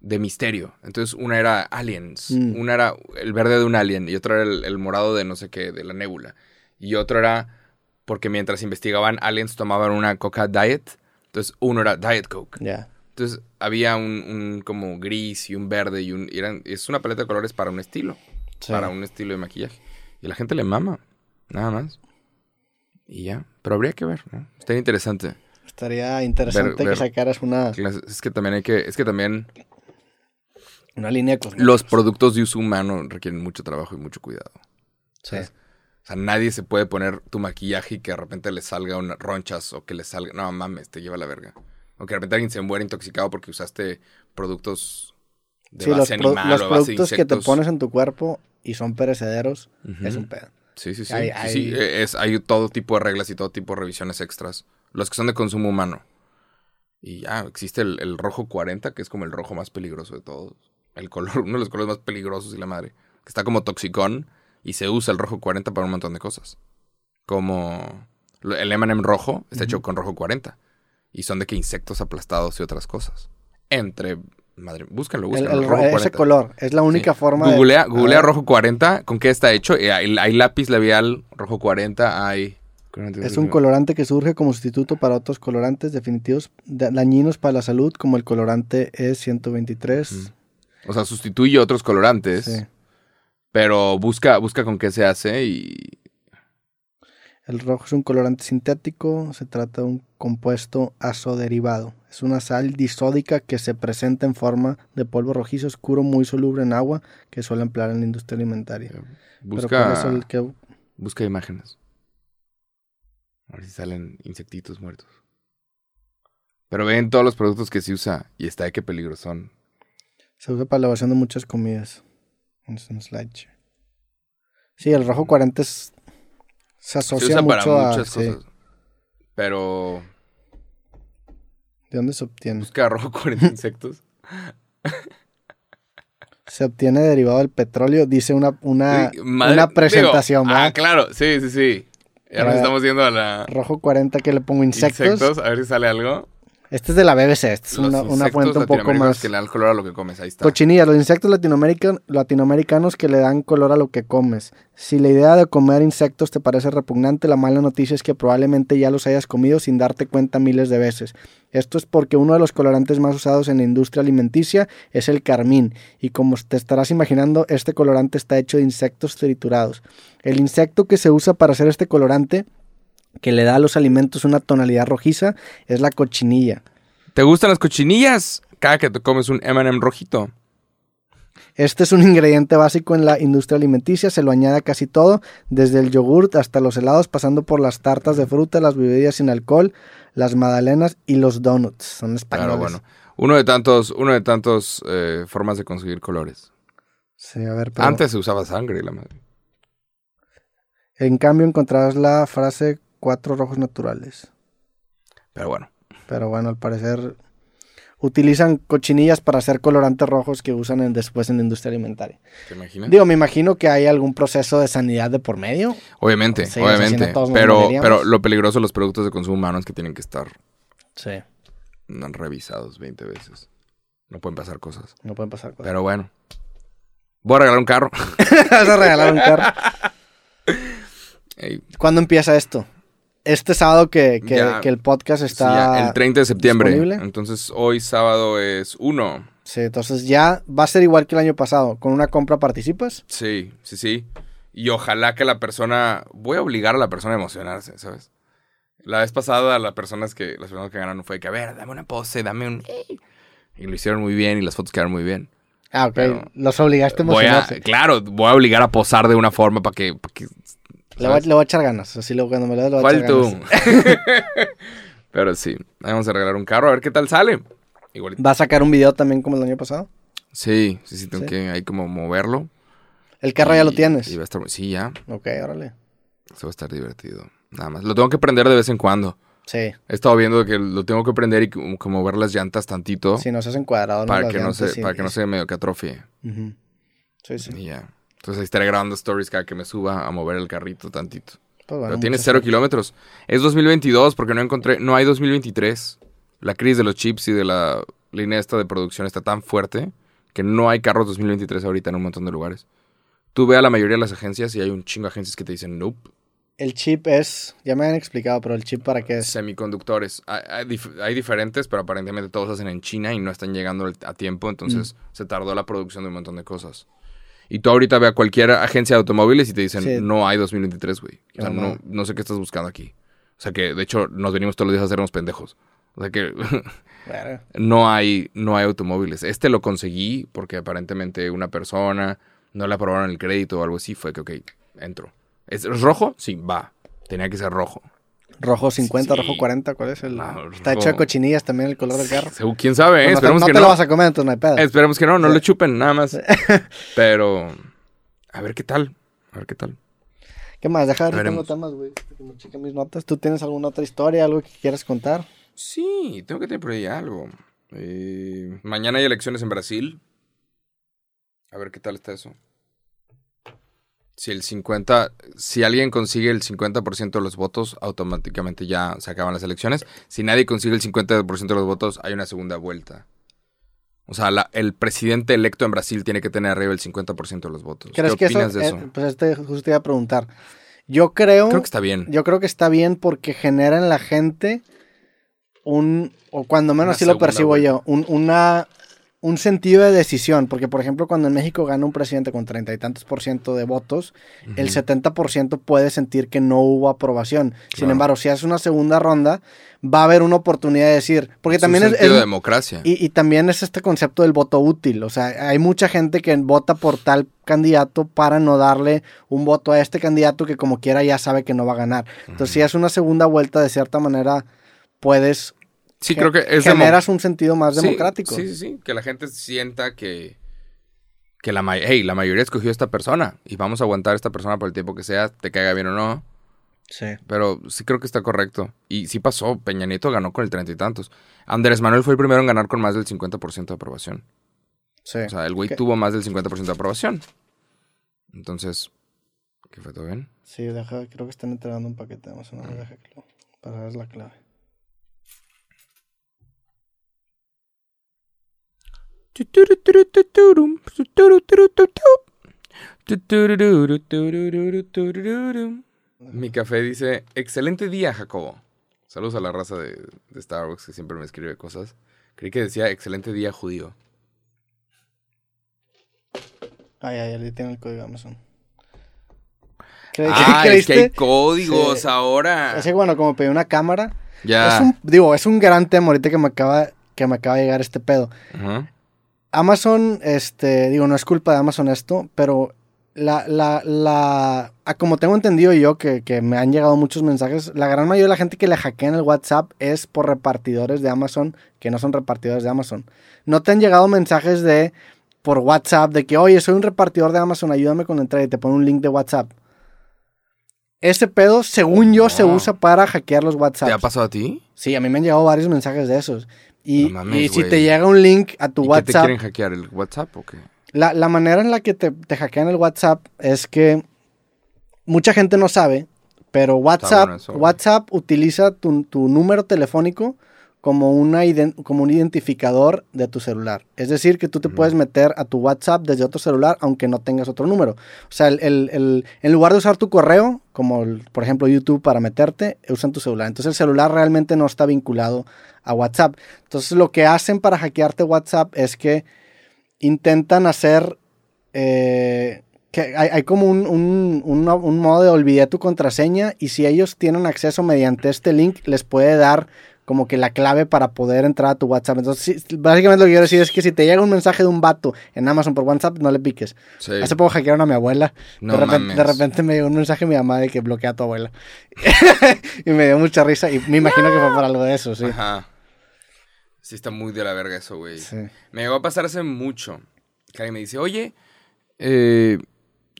de misterio. Entonces una era aliens, Mm. una era el verde de un alien y otra era el, el morado de no sé qué, de la nébula. Y otro era porque mientras investigaban aliens tomaban una Coca Diet. Entonces uno era Diet Coke. Ya. Entonces había un, un como gris y un verde y un... y eran, es una paleta de colores para un estilo, Sí. para un estilo de maquillaje. Y la gente le mama, nada más. Y ya, pero habría que ver, ¿no? Estaría interesante. Estaría interesante Ver- ver- que sacaras una, Es que también hay que, es que también una línea de los productos de uso humano requieren mucho trabajo y mucho cuidado. Sí. O sea, nadie se puede poner tu maquillaje y que de repente le salga unas ronchas o que le salga. No mames, te lleva la verga. O que de repente alguien se muera intoxicado porque usaste productos de Sí, los, base pro- animal los o base de productos que te pones en tu cuerpo y son perecederos es un pedo. Sí, sí, sí. Hay- Sí, hay- sí, es, hay todo tipo de reglas y todo tipo de revisiones extras. Los que son de consumo humano. Y ya, existe el, el rojo 40, que es como el rojo más peligroso de todos. El color, uno de los colores más peligrosos y la madre. Que está como toxicón y se usa el rojo 40 para un montón de cosas. Como el M&M rojo está hecho con rojo 40. Y son de que insectos aplastados y otras cosas. Entre... Madre, búscalo, El- búscalo. el- rojo ese 40. color es la única Sí. forma de- Googlea, a googlea ver, rojo 40. ¿Con qué está hecho? Eh, Hay, hay lápiz labial rojo 40. Hay. Es un colorante que surge como sustituto para otros colorantes definitivos da- dañinos para la salud, como el colorante E E123. O sea, sustituye otros colorantes. Sí. Pero busca, busca con qué se hace y. El rojo es un colorante sintético, se trata de un compuesto azoderivado. Es una sal disódica que se presenta en forma de polvo rojizo oscuro muy soluble en agua que suele emplear en la industria alimentaria. Busca, busca imágenes. A ver si salen insectitos muertos. Pero ven todos los productos que se usa y está de qué peligro son. Se usa para la elaboración de muchas comidas. Sí, el rojo 40 es se asocia mucho a, muchas cosas. Pero. ¿De dónde se obtiene? Busca rojo 40 insectos. se obtiene derivado del petróleo, dice una, una, una presentación. ah, claro, sí, sí, sí. Ya nos estamos yendo a la. Rojo 40 que le pongo insectos. Insectos, a ver si sale algo. Este es de la BBC, este es una, una, fuente un poco más. que le dan color a lo que comes, ahí está. Cochinillas, los insectos latinoamericanos que le dan color a lo que comes. Si la idea de comer insectos te parece repugnante, la mala noticia es que probablemente ya los hayas comido sin darte cuenta miles de veces. Esto es porque uno de los colorantes más usados en la industria alimenticia es el carmín, y como te estarás imaginando, este colorante está hecho de insectos triturados. El insecto que se usa para hacer este colorante que le da a los alimentos una tonalidad rojiza es la cochinilla. ¿Te gustan las cochinillas? Cada que te comes un M&M rojito. Este es un ingrediente básico en la industria alimenticia, se lo añade a casi todo, desde el yogurt hasta los helados, pasando por las tartas de fruta, las bebidas sin alcohol, las magdalenas y los donuts. Son españoles. Claro, bueno. Uno de tantos, uno de tantos eh, formas de conseguir colores. Sí, a ver, Antes se usaba sangre, la madre. En cambio encontrarás la frase cuatro rojos naturales. Pero bueno. Pero bueno, al parecer utilizan cochinillas para hacer colorantes rojos que usan después en la industria alimentaria. ¿Te imaginas? Digo, me imagino que hay algún proceso de sanidad de por medio. Obviamente, obviamente. Pero, pero lo peligroso de los productos de consumo humano es que tienen que estar sí. revisados 20 veces. No pueden pasar cosas. No pueden pasar cosas. Pero bueno. Voy a regalar un carro. Vas a regalar un carro. ¿Cuándo empieza esto? Este sábado que, el podcast está. el 30 de septiembre. Entonces hoy sábado es 1. Sí, entonces ya va a ser igual que el año pasado. ¿Con una compra participas? Sí, sí, sí. Y ojalá que la persona. Voy a obligar a la persona a emocionarse, ¿sabes? La vez pasada, las personas que, las personas que ganaron fue que, a ver, dame una pose, dame un. Y lo hicieron muy bien y las fotos quedaron muy bien. Ah, ok. Los obligaste a emocionarse. claro, voy a obligar a posar de una forma para que, que le voy, a echar ganas. Así luego cuando me lo dé, lo voy a echar tú? Pero sí, vamos a regalar un carro a ver qué tal sale. ¿Va a sacar un video también como el año pasado? Sí, sí, sí, tengo que ahí como moverlo. ¿El carro ya lo tienes? sí, ya. Ok, órale. Eso va a estar divertido. Nada más. Lo tengo que prender de vez en cuando. Sí. He estado viendo que lo tengo que prender y como, mover las llantas tantito. Si no se hacen cuadrados. Para, que, no se, para que no se medio que atrofie. Sí, sí. Y ya. Entonces estaré grabando stories cada que me suba a mover el carrito tantito. Pues Pero tiene cero kilómetros. Es 2022 porque no encontré, no hay 2023. La crisis de los chips y de la línea esta de producción está tan fuerte que no hay carros 2023 ahorita en un montón de lugares. Tú ve a la mayoría de las agencias y hay un chingo de agencias que te dicen nope. El chip es, ya me han explicado, pero el chip para qué es. Semiconductores. Hay, diferentes, pero aparentemente todos hacen en China y no están llegando a tiempo, entonces mm. se tardó la producción de un montón de cosas. Y tú ahorita ve a cualquier agencia de automóviles y te dicen, no hay 2023, güey. O sea, no, no, sé qué estás buscando aquí. O sea que, de hecho, nos venimos todos los días a hacernos pendejos. O sea que no, hay, no hay automóviles. Este lo conseguí porque aparentemente una persona no le aprobaron el crédito o algo así. Fue que, ok, entro. ¿Es rojo? Sí, va. Tenía que ser rojo. Rojo 50, rojo 40, ¿cuál es el? Está hecho de cochinillas también el color del carro. ¿Quién sabe? Eh? Esperemos no que te lo vas a comer, entonces no hay pedo. Esperemos que no, no lo chupen, nada más. Pero, a ver qué tal, a ver qué tal. ¿Qué más? Deja de tengo temas, güey. Cheque mis notas. ¿Tú tienes alguna otra historia, algo que quieras contar? Sí, tengo que tener por ahí algo. Eh, mañana hay elecciones en Brasil. A ver qué tal está eso. Si el 50, si alguien consigue el 50% de los votos, automáticamente ya se acaban las elecciones. Si nadie consigue el 50% de los votos, hay una segunda vuelta. O sea, el presidente electo en Brasil tiene que tener arriba el 50% de los votos. ¿Qué opinas de eso? pues este, justo te iba a preguntar. Yo creo... Creo que está bien. Yo creo que está bien porque genera en la gente un... O cuando menos así lo percibo yo. una un sentido de decisión, porque por ejemplo cuando en México gana un presidente con treinta y tantos por ciento de votos, el 70 por ciento puede sentir que no hubo aprobación. Sin embargo, si hace una segunda ronda, va a haber una oportunidad de decir, porque también es... es, de democracia. Y, y, también es este concepto del voto útil, o sea, hay mucha gente que vota por tal candidato para no darle un voto a este candidato que como quiera ya sabe que no va a ganar. Entonces, si hace una segunda vuelta, de cierta manera, puedes Sí, creo que es generas un sentido más democrático. Sí, sí, sí, que la gente sienta que que la, hey, la mayoría escogió a esta persona y vamos a aguantar a esta persona por el tiempo que sea, te caiga bien o no. Sí. Pero sí creo que está correcto. Y sí pasó, Peña Nieto ganó con el treinta y tantos. Andrés Manuel fue el primero en ganar con más del 50% de aprobación. Sí. O sea, el güey tuvo más del 50% de aprobación. Entonces, ¿qué fue todo bien? Sí, deja, creo que están entregando un paquete de Amazon. Deja que lo, para ver la clave. Mi café dice, excelente día, Jacobo. Saludos a la raza de, Starbucks que siempre me escribe cosas. Creí que decía, excelente día, judío. Ay, ay, ya tengo el código Amazon. ah, es que hay códigos ahora. Así bueno, como pedí una cámara. Ya. Es un, digo, es un gran tema ahorita que me acaba, que me acaba de llegar este pedo. Amazon, este, digo, no es culpa de Amazon esto, pero la, la, la, como tengo entendido yo, que, que, me han llegado muchos mensajes, la gran mayoría de la gente que le hackean el WhatsApp es por repartidores de Amazon, que no son repartidores de Amazon. No te han llegado mensajes de, por WhatsApp, de que, oye, soy un repartidor de Amazon, ayúdame con entrar y te pone un link de WhatsApp. Ese pedo, según yo, se usa para hackear los WhatsApp. ¿Te ha pasado a ti? Sí, a mí me han llegado varios mensajes de esos. Y, si te llega un link a tu WhatsApp. ¿Qué te quieren hackear el WhatsApp o qué? La, la manera en la que te, te, hackean el WhatsApp es que mucha gente no sabe, pero WhatsApp, WhatsApp utiliza tu, tu, número telefónico como, una como un identificador de tu celular. Es decir, que tú te puedes meter a tu WhatsApp desde otro celular aunque no tengas otro número. O sea, el, el, en lugar de usar tu correo, como por ejemplo YouTube para meterte, usan tu celular. Entonces el celular realmente no está vinculado a WhatsApp. Entonces lo que hacen para hackearte WhatsApp es que intentan hacer... Eh, que hay, como un, un, un, modo de olvidar tu contraseña y si ellos tienen acceso mediante este link les puede dar como que la clave para poder entrar a tu WhatsApp. Entonces, básicamente lo que quiero decir es que si te llega un mensaje de un vato en Amazon por WhatsApp, no le piques. Hace poco hackearon a mi abuela. de, repente, de, repente, me llegó un mensaje de mi mamá de que bloquea a tu abuela. y me dio mucha risa y me imagino que fue para algo de eso, sí. Ajá. Sí, está muy de la verga eso, güey. Me llegó a pasar hace mucho. Que alguien me dice, oye, eh,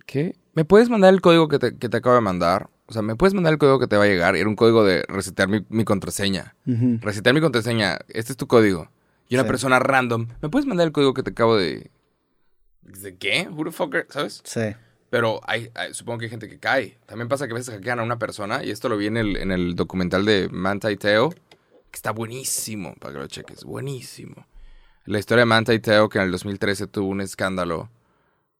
¿qué? ¿Me puedes mandar el código que te, que te, acabo de mandar? O sea, ¿me puedes mandar el código que te va a llegar? Era un código de resetear mi, mi contraseña. Resetear mi contraseña. Este es tu código. Y una persona random, ¿me puedes mandar el código que te acabo de... ¿De qué? Who the fucker? ¿Sabes? Sí. Pero hay, supongo que hay gente que cae. También pasa que a veces hackean a una persona, y esto lo vi en el, en el documental de Manta y Teo, que está buenísimo, para que lo cheques, buenísimo. La historia de Manta y Teo, que en el 2013 tuvo un escándalo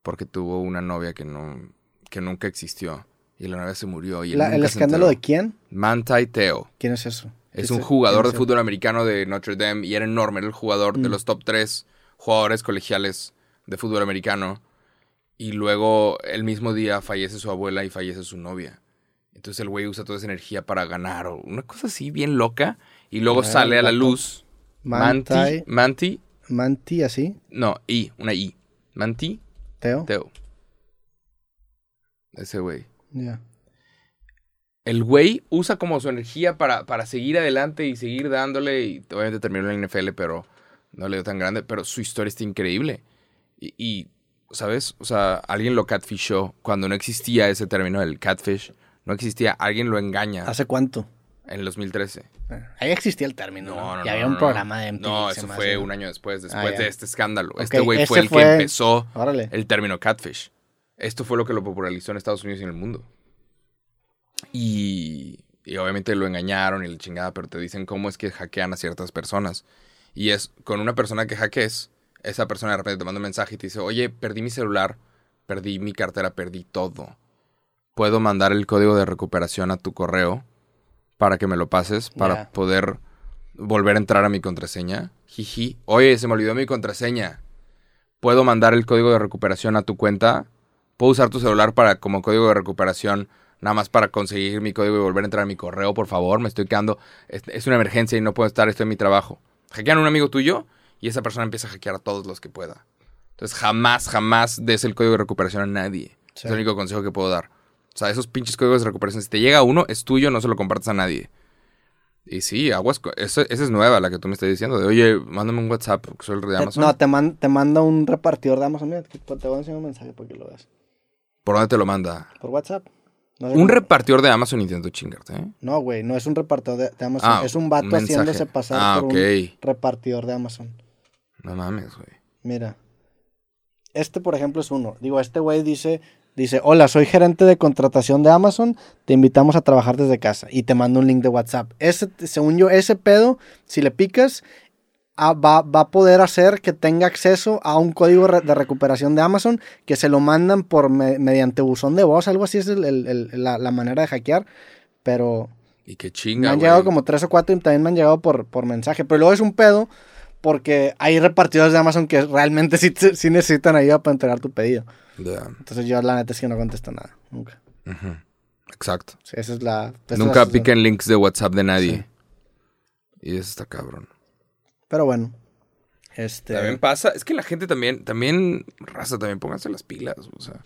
porque tuvo una novia que, no, que nunca existió. Y la novia se murió. Y ¿El escándalo de quién? Manta y Teo. ¿Quién es eso? Es un jugador de fútbol americano de Notre Dame y era enorme. Era el jugador de mm. los top tres jugadores colegiales de fútbol americano. Y luego el mismo día fallece su abuela y fallece su novia. Entonces el güey usa toda esa energía para ganar o una cosa así bien loca. Y luego sale a la luz. Manti. Manti. Manti, así. No, I, una I. Manti. Teo. Teo. Ese güey. Ya. El güey usa como su energía para, para seguir adelante y seguir dándole. Y obviamente terminó en la NFL, pero no le dio tan grande. Pero su historia está increíble. Y, y, ¿sabes? O sea, alguien lo catfishó cuando no existía ese término del catfish. No existía, alguien lo engaña. ¿Hace cuánto? En el 2013. Ahí existía el término. No, no, y había un programa de MTV. No, eso fue un año después, después ah, de este escándalo. este güey fue el que empezó el término catfish. Esto fue lo que lo popularizó en Estados Unidos y en el mundo. Y, y obviamente lo engañaron y la chingada, pero te dicen cómo es que hackean a ciertas personas. Y es con una persona que hackees, esa persona de repente te manda un mensaje y te dice, oye, perdí mi celular, perdí mi cartera, perdí todo. Puedo mandar el código de recuperación a tu correo para que me lo pases, para poder volver a entrar a mi contraseña. Jiji. Oye, se me olvidó mi contraseña. ¿Puedo mandar el código de recuperación a tu cuenta? ¿Puedo usar tu celular para como código de recuperación? Nada más para conseguir mi código y volver a entrar a mi correo, por favor. Me estoy quedando. Es, es una emergencia y no puedo estar. Estoy en mi trabajo. Hackean a un amigo tuyo y esa persona empieza a hackear a todos los que pueda. Entonces, jamás, jamás des el código de recuperación a nadie. Sí. Es el único consejo que puedo dar. O sea, esos pinches códigos de recuperación, si te llega uno, es tuyo, no se lo compartas a nadie. Y sí, aguas. Esa, esa es nueva, la que tú me estás diciendo. De, oye, mándame un WhatsApp, soy el de Te- Amazon. no, te, man- te manda un repartidor de Amazon. Mira, te te voy a enseñar un mensaje para que lo veas. ¿Por dónde te lo manda? Por WhatsApp. No sé Un cómo- repartidor de Amazon intentó chingarte, ¿eh? No, güey, no es un repartidor de, de Amazon. Ah, es un vato un haciéndose pasar Ah, por un repartidor de Amazon. No mames, güey. Mira. Este, por ejemplo, es uno. Digo, este güey dice, dice, hola, soy gerente de contratación de Amazon, te invitamos a trabajar desde casa. Y te mando un link de WhatsApp. Ese, según yo, ese pedo, si le picas, va, va a poder hacer que tenga acceso a un código de recuperación de Amazon que se lo mandan por me- mediante buzón de voz. Algo así es el- el- el- la, la manera de hackear. Pero Y qué me chinga, han güey. llegado como tres o cuatro y también me han llegado por, por mensaje. Pero luego es un pedo porque hay repartidores de Amazon que realmente sí, sí necesitan ayuda para entregar tu pedido. Entonces yo la neta es que no contesto nada. Nunca. Exacto. Sí, esa es la... esa Nunca la- piquen links de WhatsApp de nadie. Sí. Y eso está cabrón. Pero bueno. Este... También pasa, es que la gente también, también, raza, también pónganse las pilas. O sea,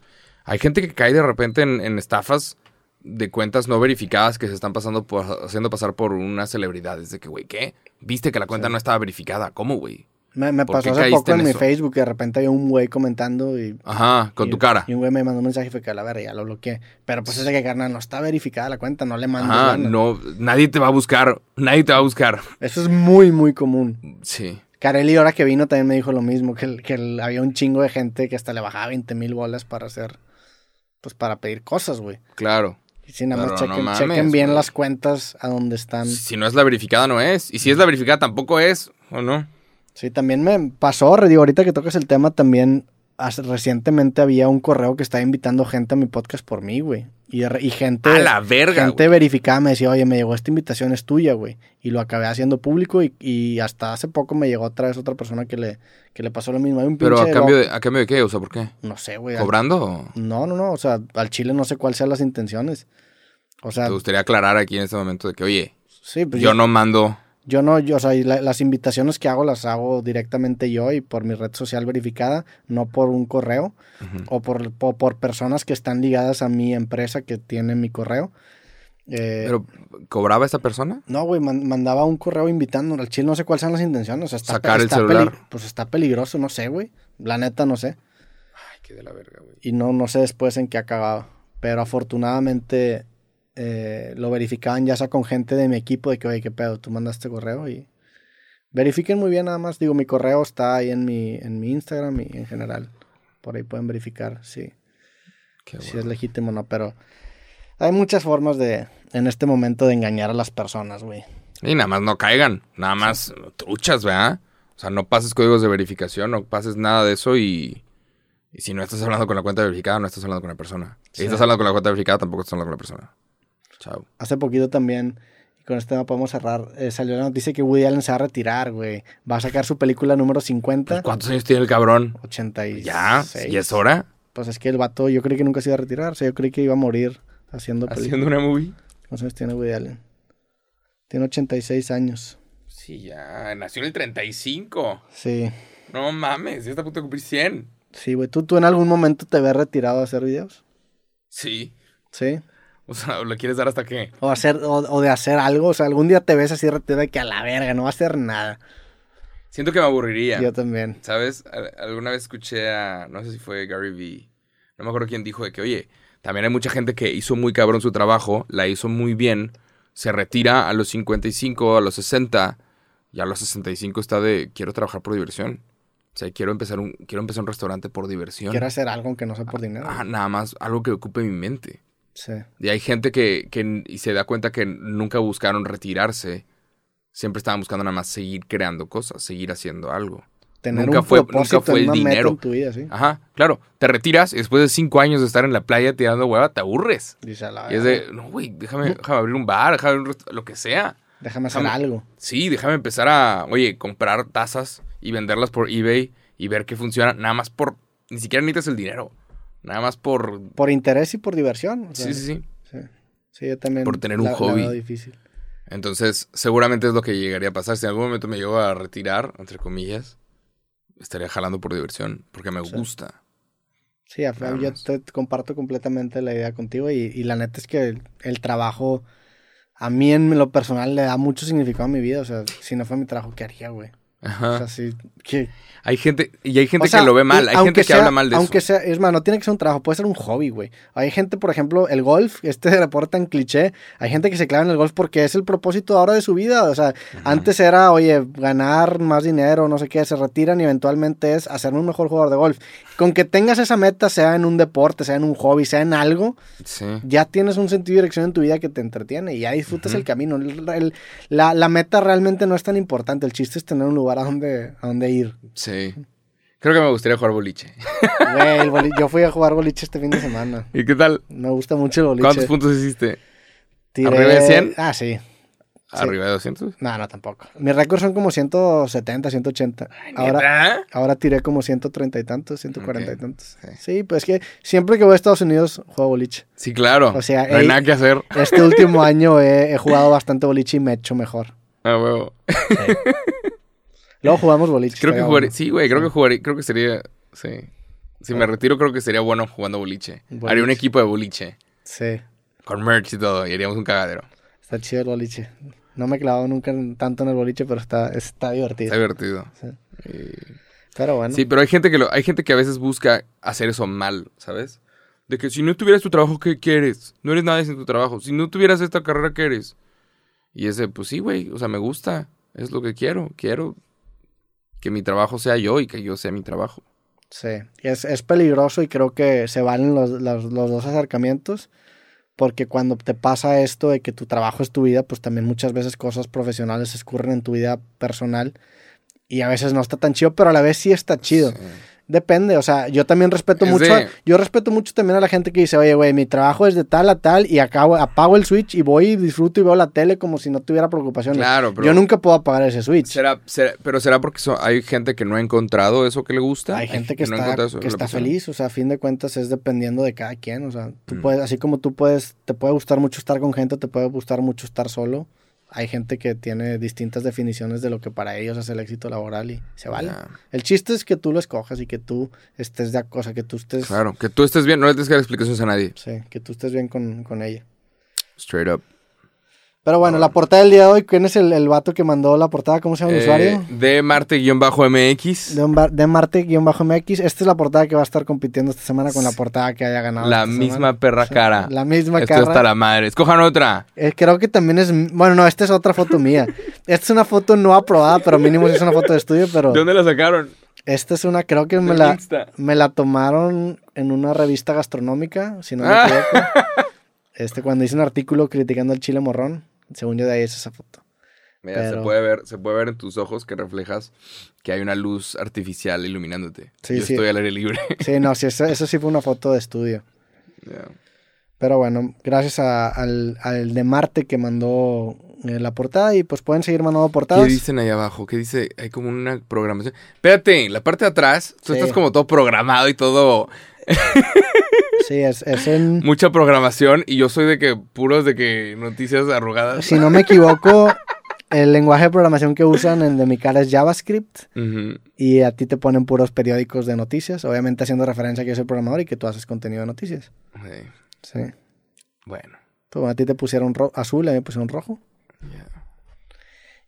hay gente que cae de repente en, en estafas de cuentas no verificadas que se están pasando por, haciendo pasar por unas celebridades. De que, güey, ¿qué? Viste que la cuenta no estaba verificada. ¿Cómo, güey? Me, me ¿Por pasó hace poco en, en mi? Facebook que de repente había un güey comentando y... Ajá, con y- tu cara. Y un güey me mandó un mensaje y fue que a la verga, ya lo bloqueé. Pero pues ese que carnal no está verificada la cuenta, no le mandes Ajá, no, nadie te va a buscar. Nadie te va a buscar. Eso es muy, muy común. Sí. Carelli, ahora que vino, también me dijo lo mismo, que, que había un chingo de gente que hasta le bajaba 20 mil bolas para hacer, pues para pedir cosas, güey. Claro. Y si nada más Pero no chequen, mames, chequen bien güey. las cuentas a donde están. Si no es la verificada, no es. Y si es la verificada, tampoco es. ¿O no? Sí, también me pasó, digo, ahorita que tocas el tema, también recientemente había un correo que estaba invitando gente a mi podcast por mí, güey. Y, gente, A la verga, gente güey. verificada me decía, oye, me llegó esta invitación, es tuya, güey. Y lo acabé haciendo público y, y hasta hace poco me llegó otra vez otra persona que le, que le pasó lo mismo. Hay un Pero a cambio, de, ¿a cambio de qué? O sea, ¿por qué? No sé, güey. ¿Cobrando? No, no, no. O sea, al chile no sé cuáles sean las intenciones. O sea, ¿Te gustaría aclarar aquí en este momento de que, oye, sí, pues yo no mando... Yo no, yo, o sea, la- las invitaciones que hago las hago directamente yo y por mi red social verificada, no por un correo o por, po- por personas que están ligadas a mi empresa que tiene mi correo. Eh, ¿Pero cobraba esa persona? no, güey, man- mandaba un correo invitando al chile, no sé cuáles son las intenciones. O sea, está, Sacar el celular. peli- pues está peligroso, no sé, güey. La neta, no sé. Ay, qué de la verga, güey. Y no, no sé después en qué acababa. Pero afortunadamente eh, lo verificaban ya sea con gente de mi equipo de que, oye, qué pedo, tú mandaste correo y verifiquen muy bien nada más. Digo, mi correo está ahí en mi, en mi Instagram y en general. Por ahí pueden verificar si, Qué si bueno. es legítimo o no. Pero hay muchas formas de, en este momento, de engañar a las personas, güey. Y nada más no caigan. Nada más truchas, ¿verdad? O sea, no pases códigos de verificación, no pases nada de eso y... Y si no estás hablando con la cuenta verificada, no estás hablando con la persona. Si estás hablando con la cuenta verificada, tampoco estás hablando con la persona. Chao. Hace poquito también, y con este tema podemos cerrar, eh, salió la noticia que Woody Allen se va a retirar, güey. Va a sacar su película número 50. Pues, ¿Cuántos años tiene el cabrón? 86. Ya, y es hora. Pues es que el vato, yo creí que nunca se iba a retirar. O sea, yo creí que iba a morir haciendo películas. Haciendo una movie. ¿Cuántos años tiene Woody Allen? Tiene 86 años. Sí, ya. Nació en el 35. Sí. No mames, ya está a punto de cumplir 100. Sí, güey. ¿Tú, ¿Tú en algún momento te ves retirado a hacer videos? Sí. Sí. O sea, ¿lo quieres dar hasta qué? O, hacer, o, o de hacer algo. O sea, algún día te ves así de que a la verga, no va a hacer nada. Siento que me aburriría. Yo también. ¿Sabes? Al- Alguna vez escuché a, no sé si fue Gary Vee, no me acuerdo quién dijo de que, oye, también hay mucha gente que hizo muy cabrón su trabajo, la hizo muy bien, se retira a los 55, a los 60, y a los 65 está de, quiero trabajar por diversión. O sea, quiero empezar un, quiero empezar un restaurante por diversión. Quiero hacer algo aunque no sea por dinero. Ah, nada más, algo que ocupe mi mente. Sí. Y hay gente que, que y se da cuenta que nunca buscaron retirarse, siempre estaban buscando nada más seguir creando cosas, seguir haciendo algo. Tener Nunca un fue- nunca fue el dinero. en tu vida, sí. Ajá, claro. Te retiras y después de cinco años de estar en la playa tirando hueva, te aburres. Dice a la Y es de, no, güey, déjame, déjame abrir un bar, déjame abrir un lo que sea. Déjame hacer algo. Sí, déjame empezar a, oye, comprar tazas y venderlas por eBay y ver qué funciona. Nada más por, ni siquiera necesitas el dinero. Nada más por... Por interés y por diversión. sí, sí, sí, sí. Sí, yo también. Por tener un hobby. difícil. Entonces, seguramente es lo que llegaría a pasar. Si en algún momento me llego a retirar, entre comillas, estaría jalando por diversión, porque me gusta. Sí, yo te comparto completamente la idea contigo y, la neta es que el, trabajo a mí en lo personal le da mucho significado a mi vida. O sea, si no fue mi trabajo, ¿qué haría, güey? Ajá. O sea, que... Hay gente, y hay gente que lo ve mal, hay gente que habla mal de aunque eso. Sea, es más, no tiene que ser un trabajo, puede ser un hobby, güey. Hay gente, por ejemplo, el golf, este deporte tan cliché, hay gente que se clava en el golf porque es el propósito ahora de su vida. O sea, antes era, oye, ganar más dinero, no sé qué, se retiran y eventualmente es hacerme un mejor jugador de golf. Con que tengas esa meta, sea en un deporte, sea en un hobby, sea en algo, ya tienes un sentido de dirección en tu vida que te entretiene y ya disfrutas el camino. la, la meta realmente no es tan importante, el chiste es tener un lugar a dónde, a dónde ir. Sí. Creo que me gustaría jugar boliche. yo fui a jugar boliche este fin de semana. ¿Y qué tal? Me gusta mucho el boliche. ¿Cuántos puntos hiciste? ¿Arriba de 100? Ah, sí. ¿Arriba de 200? No, no, tampoco. Mis récords son como 170, 180. ahora, ahora tiré como 130 y tantos, 140 y tantos. Sí. pues es que siempre que voy a Estados Unidos juego boliche. Sí, claro. O sea, no hay nada que hacer. Este último año he, he jugado bastante boliche y me he hecho mejor. Ah, huevo. Luego jugamos boliche. Creo que jugaré, sí, güey, creo que jugaré, creo que sería, sí. Si me retiro, creo que sería bueno jugando boliche. Haría un equipo de boliche. Sí. Con merch y todo, y haríamos un cagadero. Está chido el boliche. No me he clavado nunca tanto en el boliche, pero está, está divertido. Está divertido. Sí. Pero bueno. Sí, pero hay gente que lo, hay gente que a veces busca hacer eso mal, ¿sabes? De que si no tuvieras tu trabajo, ¿qué quieres? No eres nada sin tu trabajo. Si no tuvieras esta carrera, ¿qué eres? Y ese, pues sí, güey, o sea, me gusta, es lo que quiero, quiero que mi trabajo sea yo y que yo sea mi trabajo. Sí, es, es peligroso y creo que se valen los, los, los, dos acercamientos, porque cuando te pasa esto de que tu trabajo es tu vida, pues también muchas veces cosas profesionales escurren en tu vida personal y a veces no está tan chido, pero a la vez sí está chido. Depende, o sea, yo también respeto mucho, yo respeto mucho también a la gente que dice, oye, güey, mi trabajo es de tal a tal y acabo, apago el switch y voy y disfruto y veo la tele como si no tuviera preocupaciones. Claro, pero Yo nunca puedo apagar ese switch. Será, pero será porque hay gente que no ha encontrado eso que le gusta. Hay gente que, está, que está feliz, o sea, a fin de cuentas es dependiendo de cada quien, o sea, tú mm. puedes, así como tú puedes, te puede gustar mucho estar con gente, te puede gustar mucho estar solo hay gente que tiene distintas definiciones de lo que para ellos es el éxito laboral y se vale. El chiste es que tú lo escojas y que tú estés de acuerdo, que tú estés... Claro, que tú estés bien, no le tienes que dar explicaciones a nadie. Sí, que tú estés bien con, con ella. Straight up. Pero bueno, la portada del día de hoy, ¿quién es el, el vato que mandó la portada? ¿Cómo se llama el eh, usuario? De Marte-MX. De, Marte-MX. Esta es la portada que va a estar compitiendo esta semana con la portada que haya ganado. La misma perra cara. la misma cara. Esto está la madre. Escojan otra. Eh, creo que también es. Bueno, no, esta es otra foto mía. Esta es una foto no aprobada, pero mínimo es una foto de estudio. pero... ¿De dónde la sacaron? Esta es una, creo que me la, me la tomaron en una revista gastronómica, si no me ah. equivoco. este, cuando hice un artículo criticando el chile morrón. Según yo de ahí es esa foto. Mira, se, puede ver, se puede ver en tus ojos que reflejas que hay una luz artificial iluminándote. Sí, yo estoy al aire libre. Sí, no, sí, eso, sí fue una foto de estudio. Pero bueno, gracias al, de Marte que mandó eh, la portada y pues pueden seguir mandando portadas. ¿Qué dicen ahí abajo? ¿Qué dice? Hay como una programación. Espérate, la parte de atrás, tú estás como todo programado y todo... Sí, es, es en... Mucha programación y yo soy de que puros de que noticias arrugadas. Si no me equivoco, el lenguaje de programación que usan en de mi cara es JavaScript y a ti te ponen puros periódicos de noticias, obviamente haciendo referencia a que yo soy programador y que tú haces contenido de noticias. Sí. Sí. Bueno. A ti te pusieron azul, a mí me pusieron rojo.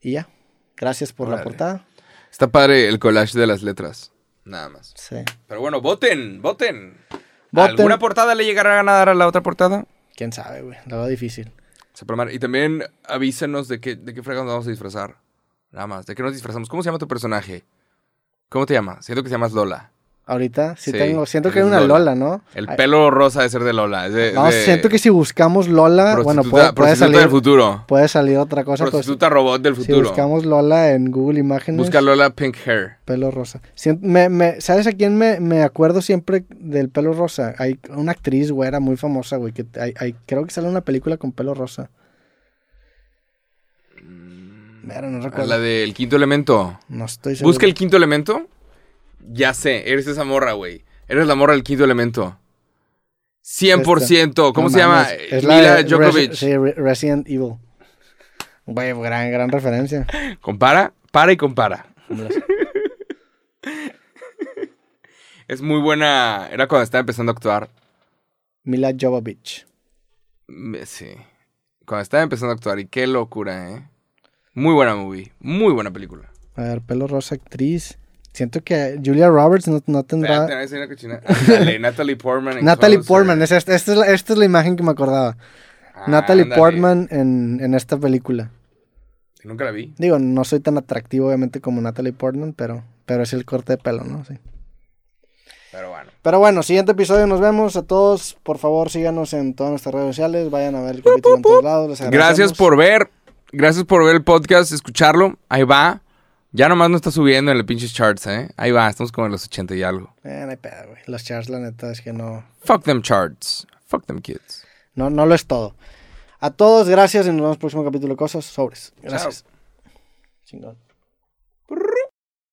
Y ya. Gracias por la portada. Está padre el collage de las letras. Nada más. Sí. Pero bueno, voten, voten. ¿Alguna portada le llegará a ganar a la otra portada? Quién sabe, güey. La va difícil. Y también avísenos de qué, de qué nos vamos a disfrazar. Nada más. ¿De qué nos disfrazamos? ¿Cómo se llama tu personaje? ¿Cómo te llamas? Siento que te llamas Lola. Ahorita sí, tengo, siento que hay una Lola, ¿no? El pelo rosa de ser de Lola. no, siento que si buscamos Lola, bueno, puede, salir del futuro. Puede salir otra cosa. Pues, prostituta robot del futuro. Si buscamos Lola en Google Imágenes. Busca Lola pink hair. Pelo rosa. me, me, ¿Sabes a quién me, me, acuerdo siempre del pelo rosa? Hay una actriz güera muy famosa, güey, que hay, hay, creo que sale una película con pelo rosa. Mira, no recuerdo. La del quinto elemento. No estoy seguro. Busca el quinto elemento. Ya sé, eres esa morra, güey. Eres la morra del quinto elemento. 100%. ¿Cómo No se llama? es Mila Djokovic. Resi- sí, Re- Resident Evil. Güey, gran, gran referencia. Compara, para y compara. Es muy buena. Era cuando estaba empezando a actuar. Mila Jovovich. Me- Sí. Cuando estaba empezando a actuar. Y qué locura, ¿eh? Muy buena movie. Muy buena película. A ver, pelo rosa actriz. Siento que Julia Roberts no, no tendrá... Una cochina. Natalie Portman. en Natalie Closer. Portman, es esta, es la, esta es la imagen que me acordaba. Ah, Natalie ándale. Portman en, en esta película. Nunca la vi. Digo, no soy tan atractivo obviamente como Natalie Portman, pero, pero es el corte de pelo, ¿no? Sí. Pero bueno. Pero bueno, siguiente episodio, nos vemos a todos. Por favor, síganos en todas nuestras redes sociales, vayan a ver el capítulo en todos lados. Gracias por ver. Gracias por ver el podcast, escucharlo. Ahí va. Ya nomás no está subiendo en el pinches charts, ¿eh? Ahí va, estamos como en los 80 y algo. Eh, no hay pedo, güey. Los charts, la neta, es que no, Fuck them charts. Fuck them kids. no, no lo es todo. A todos, gracias y nos vemos en el próximo capítulo de Cosas. Sobres. Gracias. Chingón.